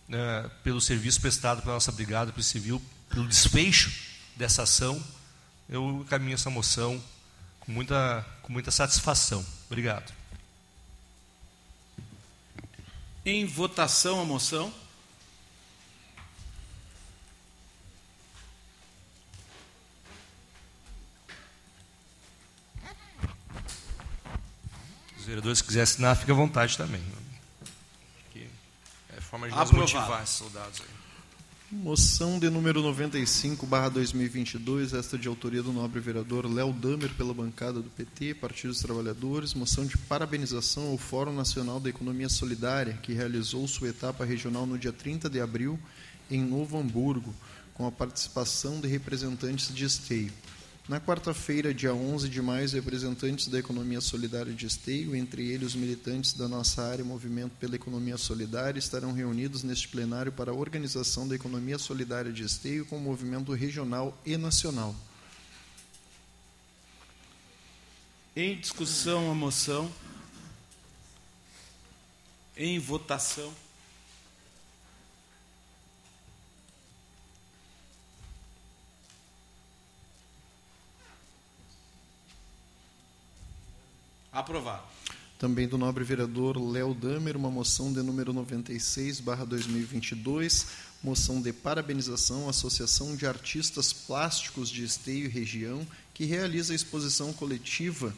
né, pelo serviço prestado pela nossa Brigada Polícia Civil, pelo desfecho dessa ação. Eu caminho essa moção com muita, com muita satisfação. Obrigado. Em votação a moção. Vereadores quiserem assinar, fica à vontade também. É forma de motivar esses soldados aí. Moção de número 95, barra 2022, esta de autoria do nobre vereador Léo Damer, pela bancada do PT, Partido dos Trabalhadores. Moção de parabenização ao Fórum Nacional da Economia Solidária, que realizou sua etapa regional no dia 30 de abril, em Novo Hamburgo, com a participação de representantes de esteio. Na quarta-feira, dia 11 de maio, representantes da Economia Solidária de Esteio, entre eles os militantes da nossa área Movimento pela Economia Solidária, estarão reunidos neste plenário para a organização da Economia Solidária de Esteio com o movimento regional e nacional. Em discussão a moção. Em votação. Aprovado. Também do nobre vereador Léo Damer, uma moção de número 96, barra 2022, moção de parabenização à Associação de Artistas Plásticos de Esteio e Região, que realiza a exposição coletiva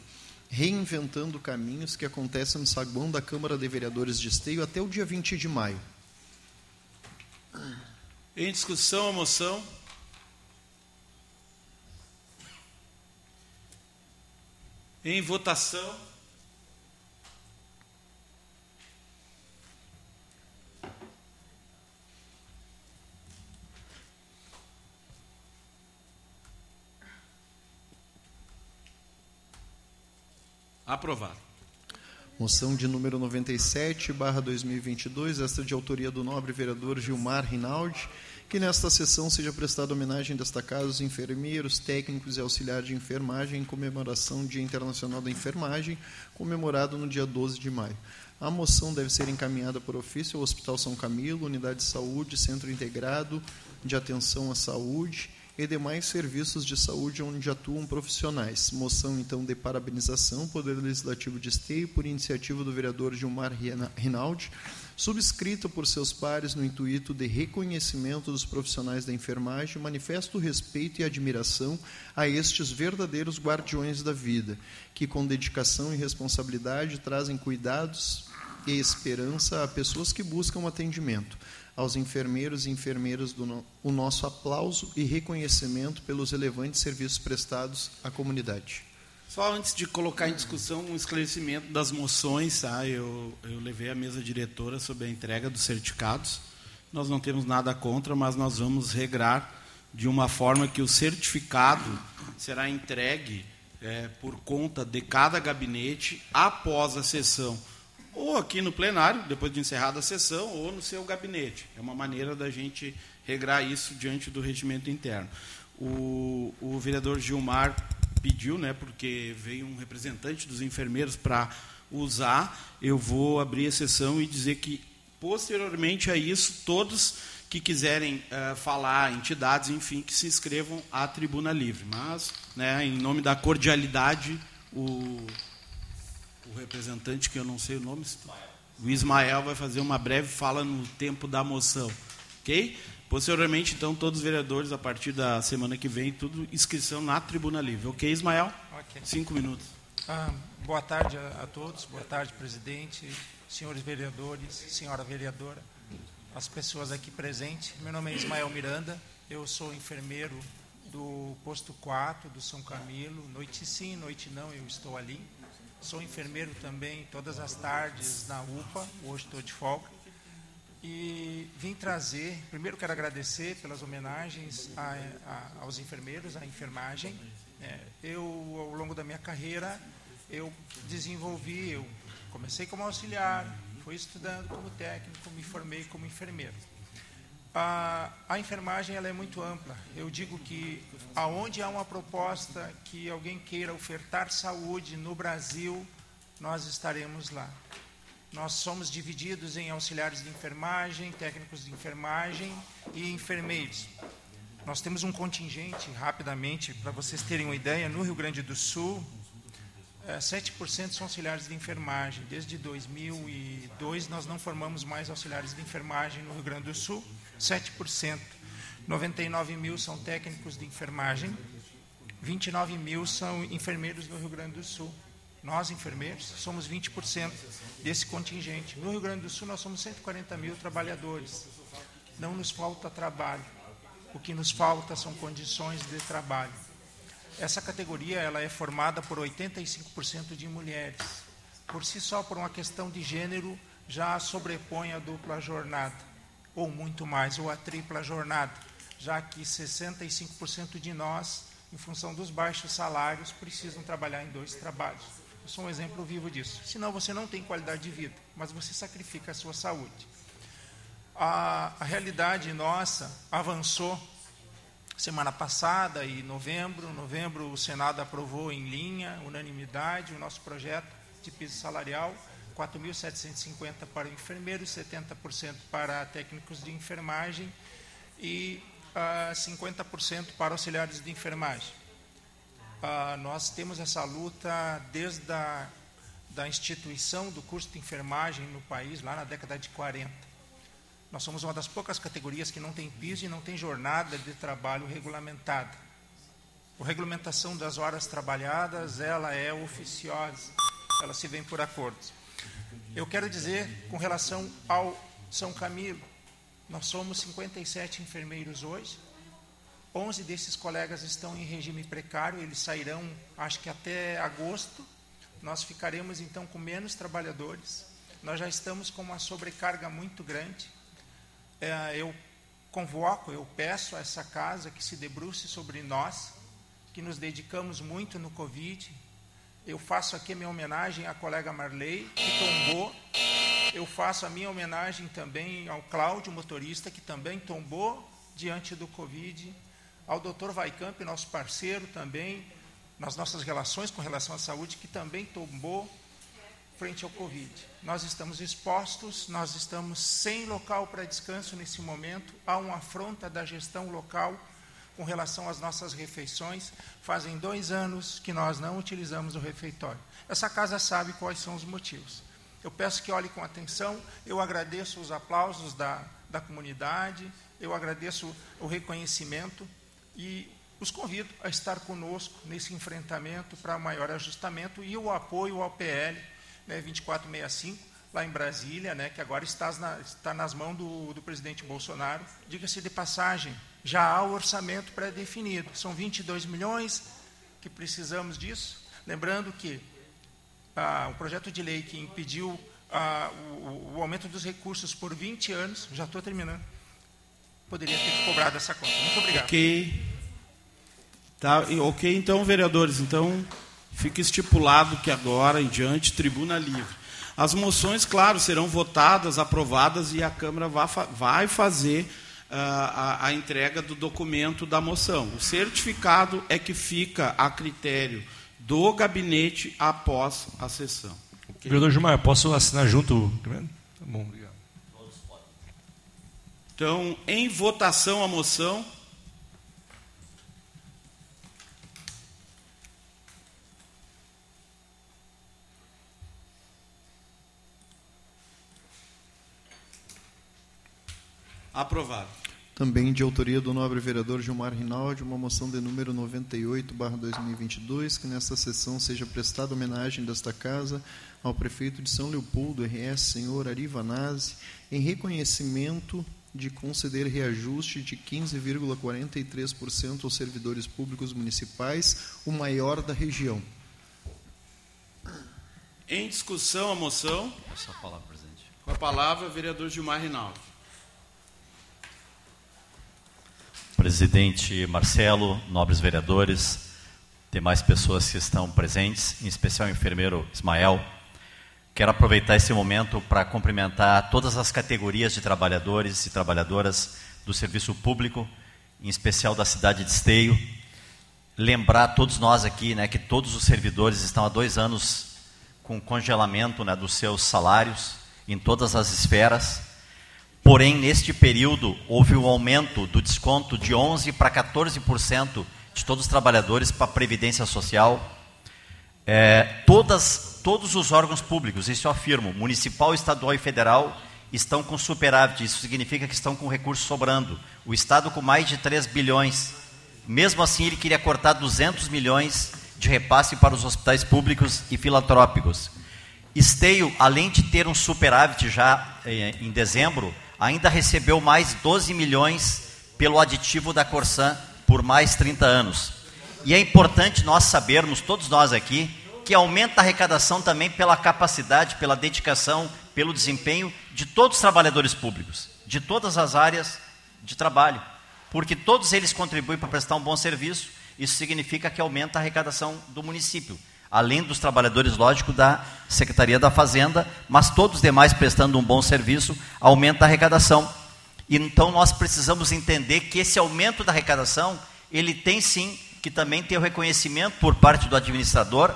Reinventando Caminhos, que acontece no saguão da Câmara de Vereadores de Esteio até o dia 20 de maio. Em discussão a moção. Em votação. Aprovado. Moção de número 97, barra 2022, esta de autoria do nobre vereador Gilmar Rinaldi, que nesta sessão seja prestada homenagem desta casa aos enfermeiros, técnicos e auxiliares de enfermagem em comemoração do Dia Internacional da Enfermagem, comemorado no dia 12 de maio. A moção deve ser encaminhada por ofício ao Hospital São Camilo, Unidade de Saúde, Centro Integrado de Atenção à Saúde, e demais serviços de saúde onde atuam profissionais. Moção, então, de parabenização, Poder Legislativo de Esteio, por iniciativa do vereador Gilmar Rinaldi, subscrita por seus pares no intuito de reconhecimento dos profissionais da enfermagem, manifesto respeito e admiração a estes verdadeiros guardiões da vida, que com dedicação e responsabilidade trazem cuidados e esperança a pessoas que buscam atendimento aos enfermeiros e enfermeiras no, o nosso aplauso e reconhecimento pelos relevantes serviços prestados à comunidade. Só antes de colocar em discussão um esclarecimento das moções, tá? eu, eu levei a mesa diretora sobre a entrega dos certificados. Nós não temos nada contra, mas nós vamos regrar de uma forma que o certificado será entregue é, por conta de cada gabinete após a sessão ou aqui no plenário, depois de encerrada a sessão, ou no seu gabinete. É uma maneira da gente regrar isso diante do regimento interno. O, o vereador Gilmar pediu, né, porque veio um representante dos enfermeiros para usar, eu vou abrir a sessão e dizer que, posteriormente a isso, todos que quiserem uh, falar, entidades, enfim, que se inscrevam à Tribuna Livre. Mas, né, em nome da cordialidade, o, o representante, que eu não sei o nome, o Ismael vai fazer uma breve fala no tempo da moção. Ok? Posteriormente, então, todos os vereadores, a partir da semana que vem, tudo inscrição na Tribuna Livre. Ok, Ismael? Ok. Cinco minutos. Ah, boa tarde a, a, todos, boa tarde, presidente, senhores vereadores, senhora vereadora, as pessoas aqui presentes. Meu nome é Ismael Miranda, eu sou enfermeiro do posto 4 do São Camilo. Noite sim, noite não, eu estou ali. Sou enfermeiro também todas as tardes na UPA, hoje estou de folga e vim trazer. Primeiro quero agradecer pelas homenagens a, a, aos enfermeiros, à enfermagem. É, eu, ao longo da minha carreira, eu desenvolvi, eu comecei como auxiliar, fui estudando como técnico, me formei como enfermeiro. A, a enfermagem ela é muito ampla. Eu digo que aonde há uma proposta que alguém queira ofertar saúde no Brasil, nós estaremos lá. Nós somos divididos em auxiliares de enfermagem, técnicos de enfermagem e enfermeiros. Nós temos um contingente, rapidamente, para vocês terem uma ideia, no Rio Grande do Sul, 7% é, são auxiliares de enfermagem. Desde 2002, nós não formamos mais auxiliares de enfermagem no Rio Grande do Sul, 7%. 99 mil são técnicos de enfermagem, 29 mil são enfermeiros no Rio Grande do Sul. Nós, enfermeiros, somos 20% desse contingente. No Rio Grande do Sul, nós somos 140 mil trabalhadores. Não nos falta trabalho. O que nos falta são condições de trabalho. Essa categoria ela é formada por 85% de mulheres. Por si só, por uma questão de gênero, já sobrepõe a dupla jornada, ou muito mais, ou a tripla jornada, já que 65% de nós, em função dos baixos salários, precisam trabalhar em dois trabalhos. Sou um exemplo vivo disso. Senão você não tem qualidade de vida, mas você sacrifica a sua saúde. A, a realidade nossa avançou semana passada, em novembro. Novembro, o Senado aprovou em linha, unanimidade, o nosso projeto de piso salarial. 4.750 para enfermeiros, 70% para técnicos de enfermagem e ah, 50% para auxiliares de enfermagem. Ah, nós temos essa luta desde a da instituição do curso de enfermagem no país, lá na década de 40. Nós somos uma das poucas categorias que não tem piso e não tem jornada de trabalho regulamentada. A regulamentação das horas trabalhadas, ela é oficiosa, ela se vem por acordos. Eu quero dizer, com relação ao São Camilo, nós somos 57 enfermeiros hoje, 11 desses colegas estão em regime precário, eles sairão, acho que até agosto. Nós ficaremos então com menos trabalhadores. Nós já estamos com uma sobrecarga muito grande. É, eu convoco, eu peço a essa casa que se debruce sobre nós, que nos dedicamos muito no Covid. Eu faço aqui a minha homenagem à colega Marley, que tombou. Eu faço a minha homenagem também ao Cláudio, motorista, que também tombou diante do Covid ao doutor Vaicamp, nosso parceiro também, nas nossas relações com relação à saúde, que também tombou frente ao Covid. Nós estamos expostos, nós estamos sem local para descanso nesse momento, há uma afronta da gestão local com relação às nossas refeições. Fazem dois anos que nós não utilizamos o refeitório. Essa casa sabe quais são os motivos. Eu peço que olhe com atenção, eu agradeço os aplausos da, da comunidade, eu agradeço o reconhecimento e os convido a estar conosco nesse enfrentamento para maior ajustamento e o apoio ao PL né, 2465, lá em Brasília, né, que agora está, na, está nas mãos do, do presidente Bolsonaro. Diga-se de passagem, já há o orçamento pré-definido. São 22 milhões que precisamos disso. Lembrando que ah, o projeto de lei que impediu ah, o, o aumento dos recursos por 20 anos, já estou terminando, poderia ter cobrado essa conta. Muito obrigado. Ok. Tá, ok, então, vereadores, então fica estipulado que agora em diante, tribuna livre. As moções, claro, serão votadas, aprovadas e a Câmara vai, vai fazer uh, a, a entrega do documento da moção. O certificado é que fica a critério do gabinete após a sessão. Okay? Vereador Gilmar, posso assinar junto? Tá bom, obrigado. Então, em votação a moção. Aprovado. Também de autoria do nobre vereador Gilmar Rinaldi, uma moção de número 98, 2022, que nesta sessão seja prestada homenagem desta casa ao prefeito de São Leopoldo, RS, senhor Arivanazzi, em reconhecimento de conceder reajuste de 15,43% aos servidores públicos municipais, o maior da região. Em discussão a moção. Essa palavra, presidente. Com a palavra, vereador Gilmar Rinaldi. Presidente Marcelo, nobres vereadores, demais pessoas que estão presentes, em especial o enfermeiro Ismael, quero aproveitar esse momento para cumprimentar todas as categorias de trabalhadores e trabalhadoras do serviço público, em especial da cidade de Esteio. Lembrar todos nós aqui né, que todos os servidores estão há dois anos com congelamento né, dos seus salários em todas as esferas Porém, neste período, houve um aumento do desconto de 11% para 14% de todos os trabalhadores para a Previdência Social. É, todas, todos os órgãos públicos, isso eu afirmo, municipal, estadual e federal, estão com superávit. Isso significa que estão com recursos sobrando. O Estado com mais de 3 bilhões. Mesmo assim, ele queria cortar 200 milhões de repasse para os hospitais públicos e filantrópicos. Esteio, além de ter um superávit já eh, em dezembro, ainda recebeu mais 12 milhões pelo aditivo da Corsan por mais 30 anos. E é importante nós sabermos, todos nós aqui, que aumenta a arrecadação também pela capacidade, pela dedicação, pelo desempenho de todos os trabalhadores públicos, de todas as áreas de trabalho, porque todos eles contribuem para prestar um bom serviço. Isso significa que aumenta a arrecadação do município além dos trabalhadores, lógico, da Secretaria da Fazenda, mas todos os demais prestando um bom serviço, aumenta a arrecadação. Então nós precisamos entender que esse aumento da arrecadação, ele tem sim que também ter o reconhecimento por parte do administrador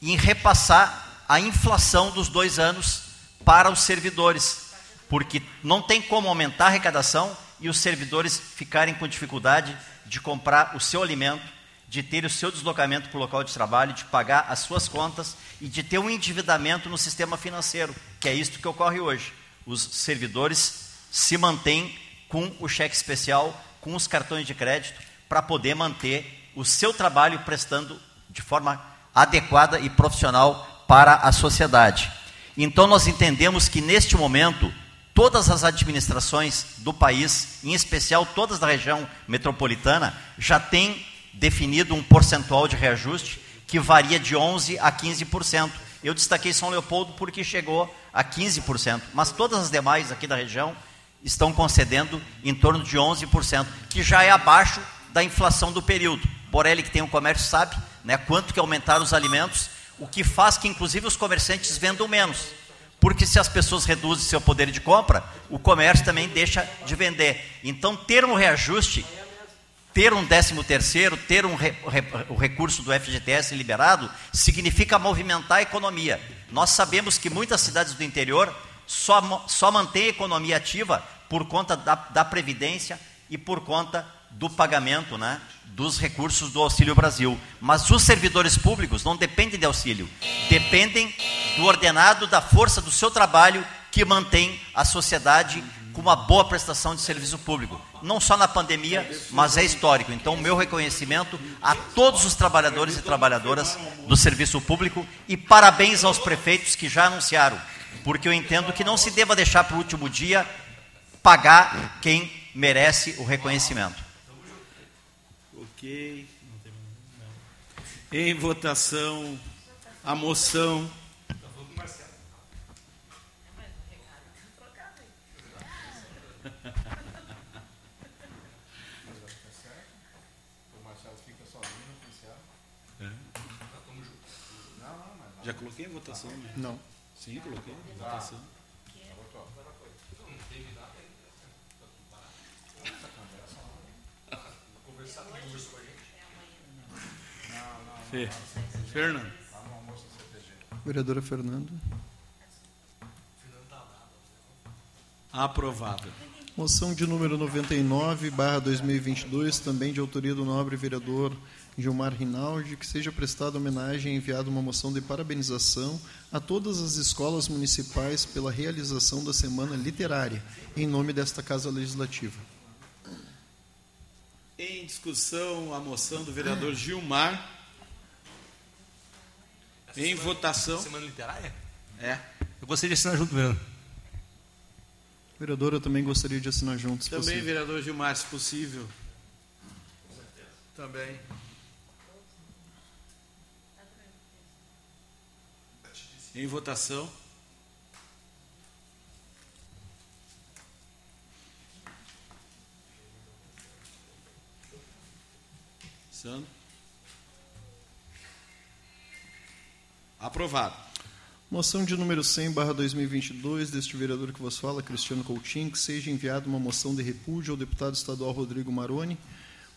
em repassar a inflação dos dois anos para os servidores, porque não tem como aumentar a arrecadação e os servidores ficarem com dificuldade de comprar o seu alimento de ter o seu deslocamento para o local de trabalho, de pagar as suas contas e de ter um endividamento no sistema financeiro, que é isto que ocorre hoje. Os servidores se mantêm com o cheque especial, com os cartões de crédito, para poder manter o seu trabalho prestando de forma adequada e profissional para a sociedade. Então, nós entendemos que neste momento, todas as administrações do país, em especial todas da região metropolitana, já têm definido um percentual de reajuste que varia de 11% a 15%. Eu destaquei São Leopoldo porque chegou a 15%, mas todas as demais aqui da região estão concedendo em torno de 11%, que já é abaixo da inflação do período. Borelli, que tem um comércio, sabe né, quanto que aumentaram os alimentos, o que faz que, inclusive, os comerciantes vendam menos. Porque se as pessoas reduzem seu poder de compra, o comércio também deixa de vender. Então, ter um reajuste ter um décimo terceiro, ter um re, o recurso do FGTS liberado, significa movimentar a economia. Nós sabemos que muitas cidades do interior só, só mantêm a economia ativa por conta da, da Previdência e por conta do pagamento né, dos recursos do Auxílio Brasil. Mas os servidores públicos não dependem de auxílio, dependem do ordenado, da força do seu trabalho que mantém a sociedade com uma boa prestação de serviço público, não só na pandemia, mas é histórico. Então, meu reconhecimento a todos os trabalhadores e trabalhadoras do serviço público e parabéns aos prefeitos que já anunciaram, porque eu entendo que não se deva deixar para o último dia pagar quem merece o reconhecimento. Ok. Em votação, a moção Já coloquei a votação, né? Não. Sim, coloquei. Votação. Fê. Fernando. Vereadora Fernanda. Aprovado. Moção de número 99, barra 2022, também de autoria do nobre vereador Gilmar Rinaldi, que seja prestada homenagem e enviada uma moção de parabenização a todas as escolas municipais pela realização da Semana Literária, em nome desta Casa Legislativa. Em discussão, a moção do vereador Gilmar. Em votação. Semana literária? É. Eu gostaria de assinar junto, Verano. Vereadora, eu também gostaria de assinar junto, se Também, possível. vereador Gilmar, se possível. Também. Em votação. Sandro. Aprovado. Moção de número 100, barra 2022, deste vereador que vos fala, Cristiano Coutinho, que seja enviada uma moção de repúdio ao deputado estadual Rodrigo Maroni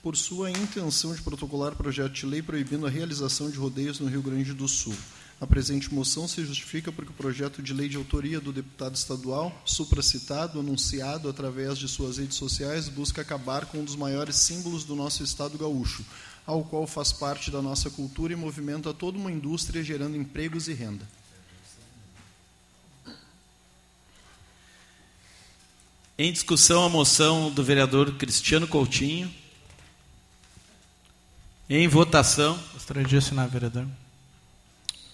por sua intenção de protocolar projeto de lei proibindo a realização de rodeios no Rio Grande do Sul. A presente moção se justifica porque o projeto de lei de autoria do deputado estadual, supracitado, anunciado através de suas redes sociais, busca acabar com um dos maiores símbolos do nosso estado gaúcho, ao qual faz parte da nossa cultura e movimenta toda uma indústria gerando empregos e renda. Em discussão, a moção do vereador Cristiano Coutinho. Em votação. Gostaria de assinar, vereador.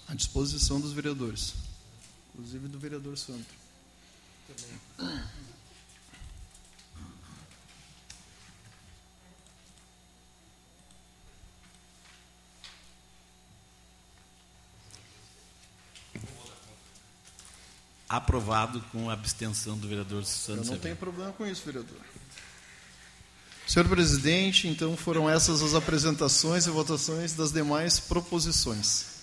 À disposição dos vereadores, inclusive do vereador Santo. Aprovado com a abstenção do vereador Eu Santos. não Severo. tenho problema com isso, vereador. Senhor presidente, então foram essas as apresentações e votações das demais proposições.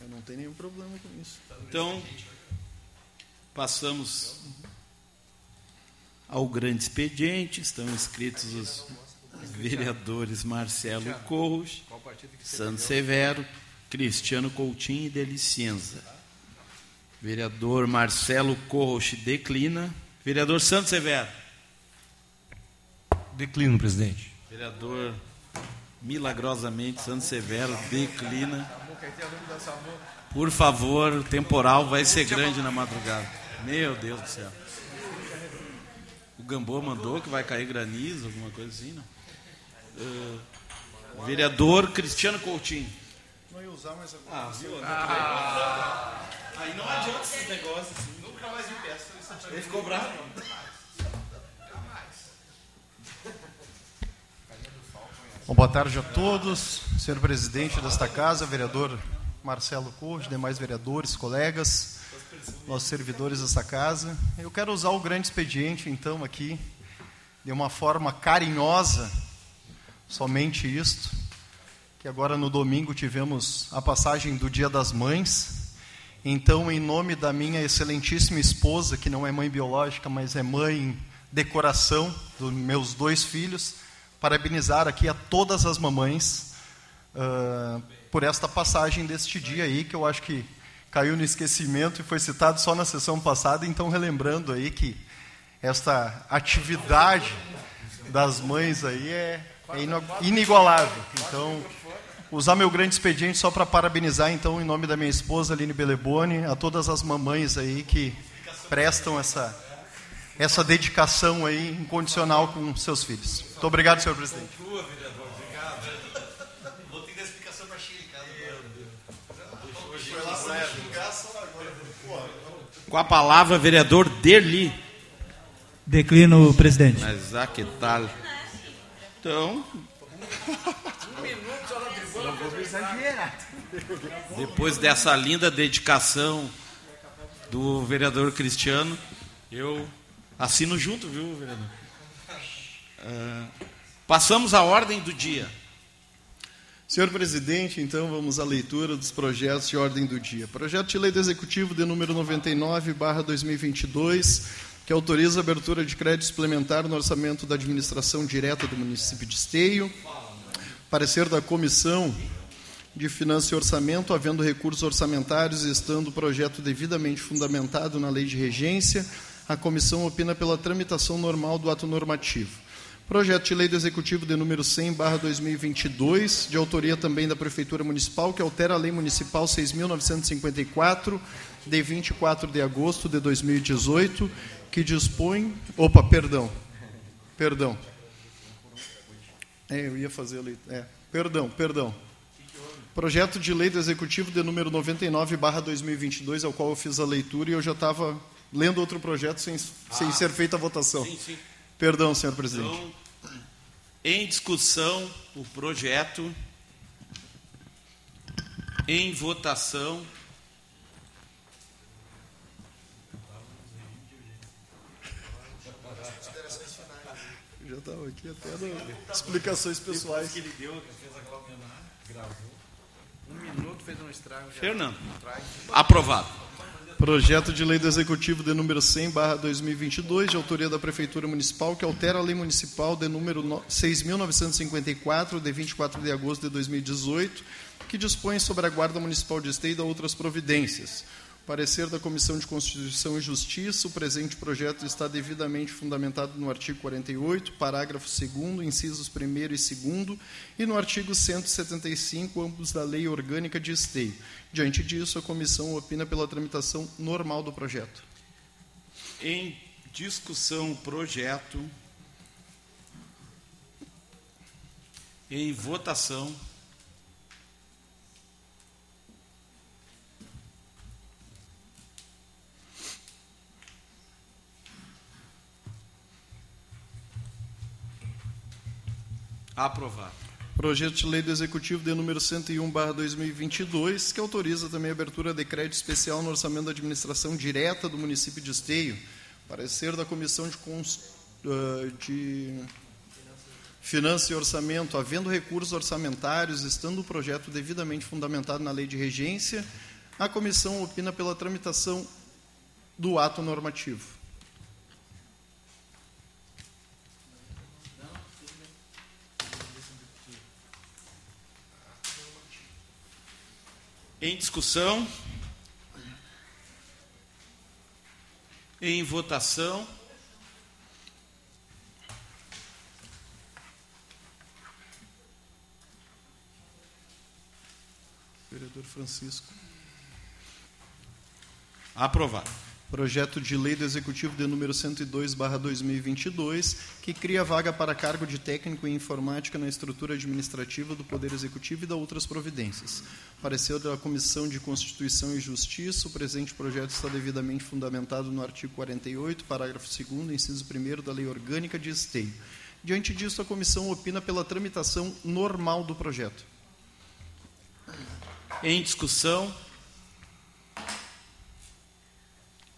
Eu não tenho nenhum problema com isso. Então, passamos ao grande expediente. Estão inscritos os vereadores Marcelo Corros, Santos Severo, Cristiano Coutinho e Delicienza. Vereador Marcelo Corros declina. Vereador Santos Severo. Declino, presidente. Vereador milagrosamente Santos Severo declina. Por favor, o temporal vai ser grande na madrugada. Meu Deus do céu. O Gambô mandou que vai cair granizo, alguma coisa assim, não? Eh, vereador Cristiano Coutinho. Não ia usar mais agora. Ah, viu? Aí não adianta esses negócios assim. Nunca mais me peço. Ele ficou bravo. Bom, boa tarde a todos. Senhor presidente desta casa, vereador Marcelo Cordes, demais vereadores, colegas, nossos servidores desta casa. Eu quero usar o grande expediente, então, aqui, de uma forma carinhosa, somente isto, que agora no domingo tivemos a passagem do Dia das Mães. Então, em nome da minha excelentíssima esposa, que não é mãe biológica, mas é mãe de coração dos meus dois filhos, parabenizar aqui a todas as mamães ah, por esta passagem deste dia aí, que eu acho que caiu no esquecimento e foi citado só na sessão passada, então relembrando aí que esta atividade das mães aí é, é inigualável. Então, usar meu grande expediente só para parabenizar, então, em nome da minha esposa, Aline Beleboni, a todas as mamães aí que prestam essa, essa dedicação aí incondicional com seus filhos. Muito obrigado, senhor presidente. Com a palavra, vereador Derli. Declino, presidente. Mas ah, que tal? Então. Depois dessa linda dedicação do vereador Cristiano, eu assino junto, viu, vereador? Ah, passamos à ordem do dia. Senhor presidente, então vamos à leitura dos projetos de ordem do dia. Projeto de lei do Executivo de número 99, barra 2022, que autoriza a abertura de crédito suplementar no orçamento da administração direta do município de Esteio. Parecer da Comissão de Finanças e Orçamento, havendo recursos orçamentários e estando o projeto devidamente fundamentado na lei de regência, a comissão opina pela tramitação normal do ato normativo. Projeto de lei do Executivo de número 100, barra 2022, de autoria também da Prefeitura Municipal, que altera a Lei Municipal 6.954, de 24 de agosto de 2018, que dispõe... Opa, perdão. Perdão. É, eu ia fazer a leitura. É, perdão, perdão. Projeto de lei do Executivo de número 99, barra 2022, ao qual eu fiz a leitura e eu já estava lendo outro projeto sem, ah, sem ser feita a votação. Sim, sim. Perdão, senhor presidente. Então, em discussão, o projeto. Em votação. Já estava aqui até no explicações pessoais. que ele deu, fez aquela homenagem, gravou. Um minuto fez um estrago. Fernando. Aprovado. Projeto de lei do Executivo de número 100, barra 2022, de autoria da Prefeitura Municipal, que altera a lei municipal de número 6.954, de 24 de agosto de 2018, que dispõe sobre a Guarda Municipal de Esteio e outras providências. Parecer da Comissão de Constituição e Justiça, o presente projeto está devidamente fundamentado no artigo 48, parágrafo 2 incisos 1 e 2 e no artigo 175, ambos da Lei Orgânica de Esteio. Diante disso, a comissão opina pela tramitação normal do projeto. Em discussão, projeto. Em votação. Aprovado. Projeto de lei do Executivo de número 101, barra 2022, que autoriza também a abertura de crédito especial no orçamento da administração direta do município de Esteio. Parecer da Comissão de, uh, de Finanças e Orçamento, havendo recursos orçamentários, estando o projeto devidamente fundamentado na lei de regência, a comissão opina pela tramitação do ato normativo. Em discussão. Em votação. Vereador Francisco. Aprovado. Projeto de lei do Executivo de número 102, barra 2022, que cria vaga para cargo de técnico em informática na estrutura administrativa do Poder Executivo e da outras providências. Pareceu da Comissão de Constituição e Justiça, o presente projeto está devidamente fundamentado no artigo 48, parágrafo 2 inciso 1 da Lei Orgânica de Esteio. Diante disso, a comissão opina pela tramitação normal do projeto. Em discussão,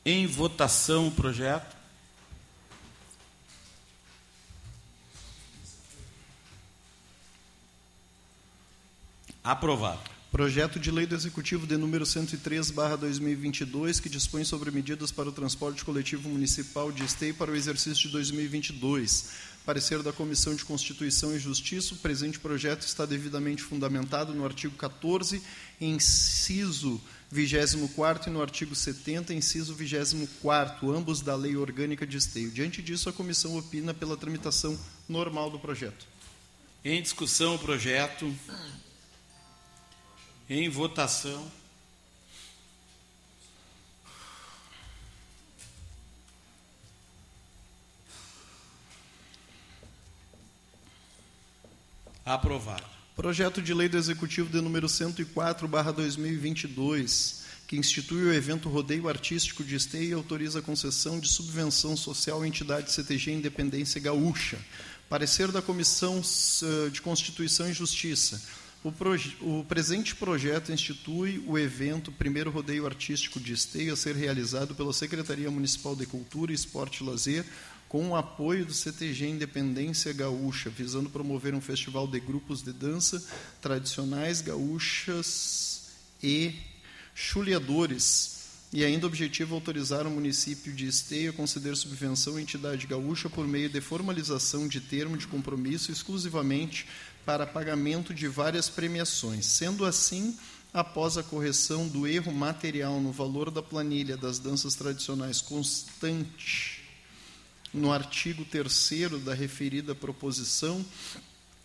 em votação o projeto. Aprovado. Projeto de lei do Executivo de número 103, barra 2022, que dispõe sobre medidas para o transporte coletivo municipal de Esteio para o exercício de 2022. Parecer da Comissão de Constituição e Justiça, o presente projeto está devidamente fundamentado no artigo 14, inciso 24 e no artigo 70, inciso 24, ambos da Lei Orgânica de Esteio. Diante disso, a comissão opina pela tramitação normal do projeto. Em discussão o projeto. Em votação. Aprovado. Projeto de lei do Executivo de número 104, barra 2022, que institui o evento Rodeio Artístico de Esteio e autoriza a concessão de subvenção social à entidade CTG Independência Gaúcha. Parecer da Comissão eh, de Constituição e Justiça. O, o, presente projeto institui o evento Primeiro Rodeio Artístico de Esteio a ser realizado pela Secretaria Municipal de Cultura, Esporte e Lazer, com o apoio do CTG Independência Gaúcha, visando promover um festival de grupos de dança tradicionais gaúchas e chuleadores. E ainda objetivo é autorizar o município de Esteio a conceder subvenção à entidade gaúcha por meio de formalização de termo de compromisso exclusivamente para pagamento de várias premiações. Sendo assim, após a correção do erro material no valor da planilha das danças tradicionais constante no artigo 3 da referida proposição,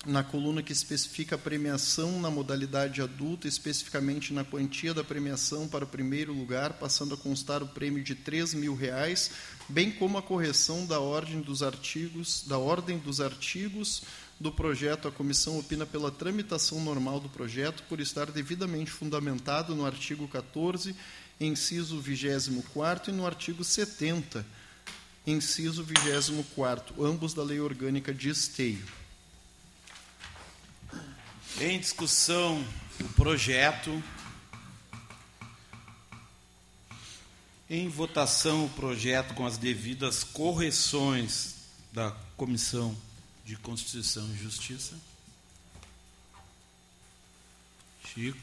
na coluna que especifica a premiação na modalidade adulta, especificamente na quantia da premiação para o primeiro lugar, passando a constar o prêmio de R$ mil reais, bem como a correção da ordem dos artigos, da ordem dos artigos do projeto, a comissão opina pela tramitação normal do projeto por estar devidamente fundamentado no artigo 14, inciso 24 e no artigo 70, inciso 24, ambos da Lei Orgânica de Esteio. Em discussão o projeto. Em votação o projeto com as devidas correções da comissão de Constituição e Justiça. Chico.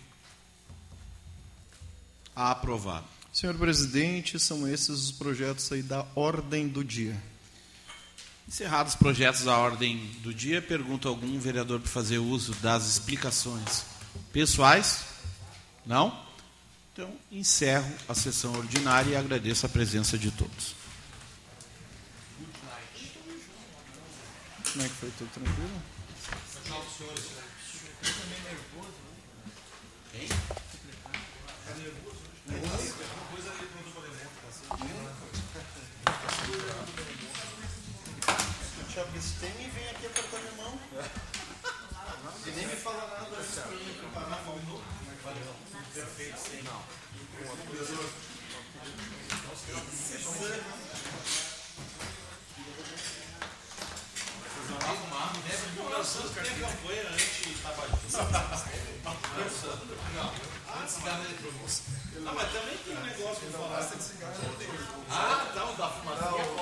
Aprovado. Senhor presidente, são esses os projetos aí da ordem do dia. Encerrados os projetos da ordem do dia, pergunto a algum vereador para fazer uso das explicações pessoais? Não? Então, encerro a sessão ordinária e agradeço a presença de todos. Como é que foi? Tudo tranquilo? Se tem, vem aqui apertar minha mão. E nem me fala nada antes pra mim preparar a mão. Perfeito, sim. Não. Não, mas também tem um negócio para falar. Ah, tá, o da fumacinha pode.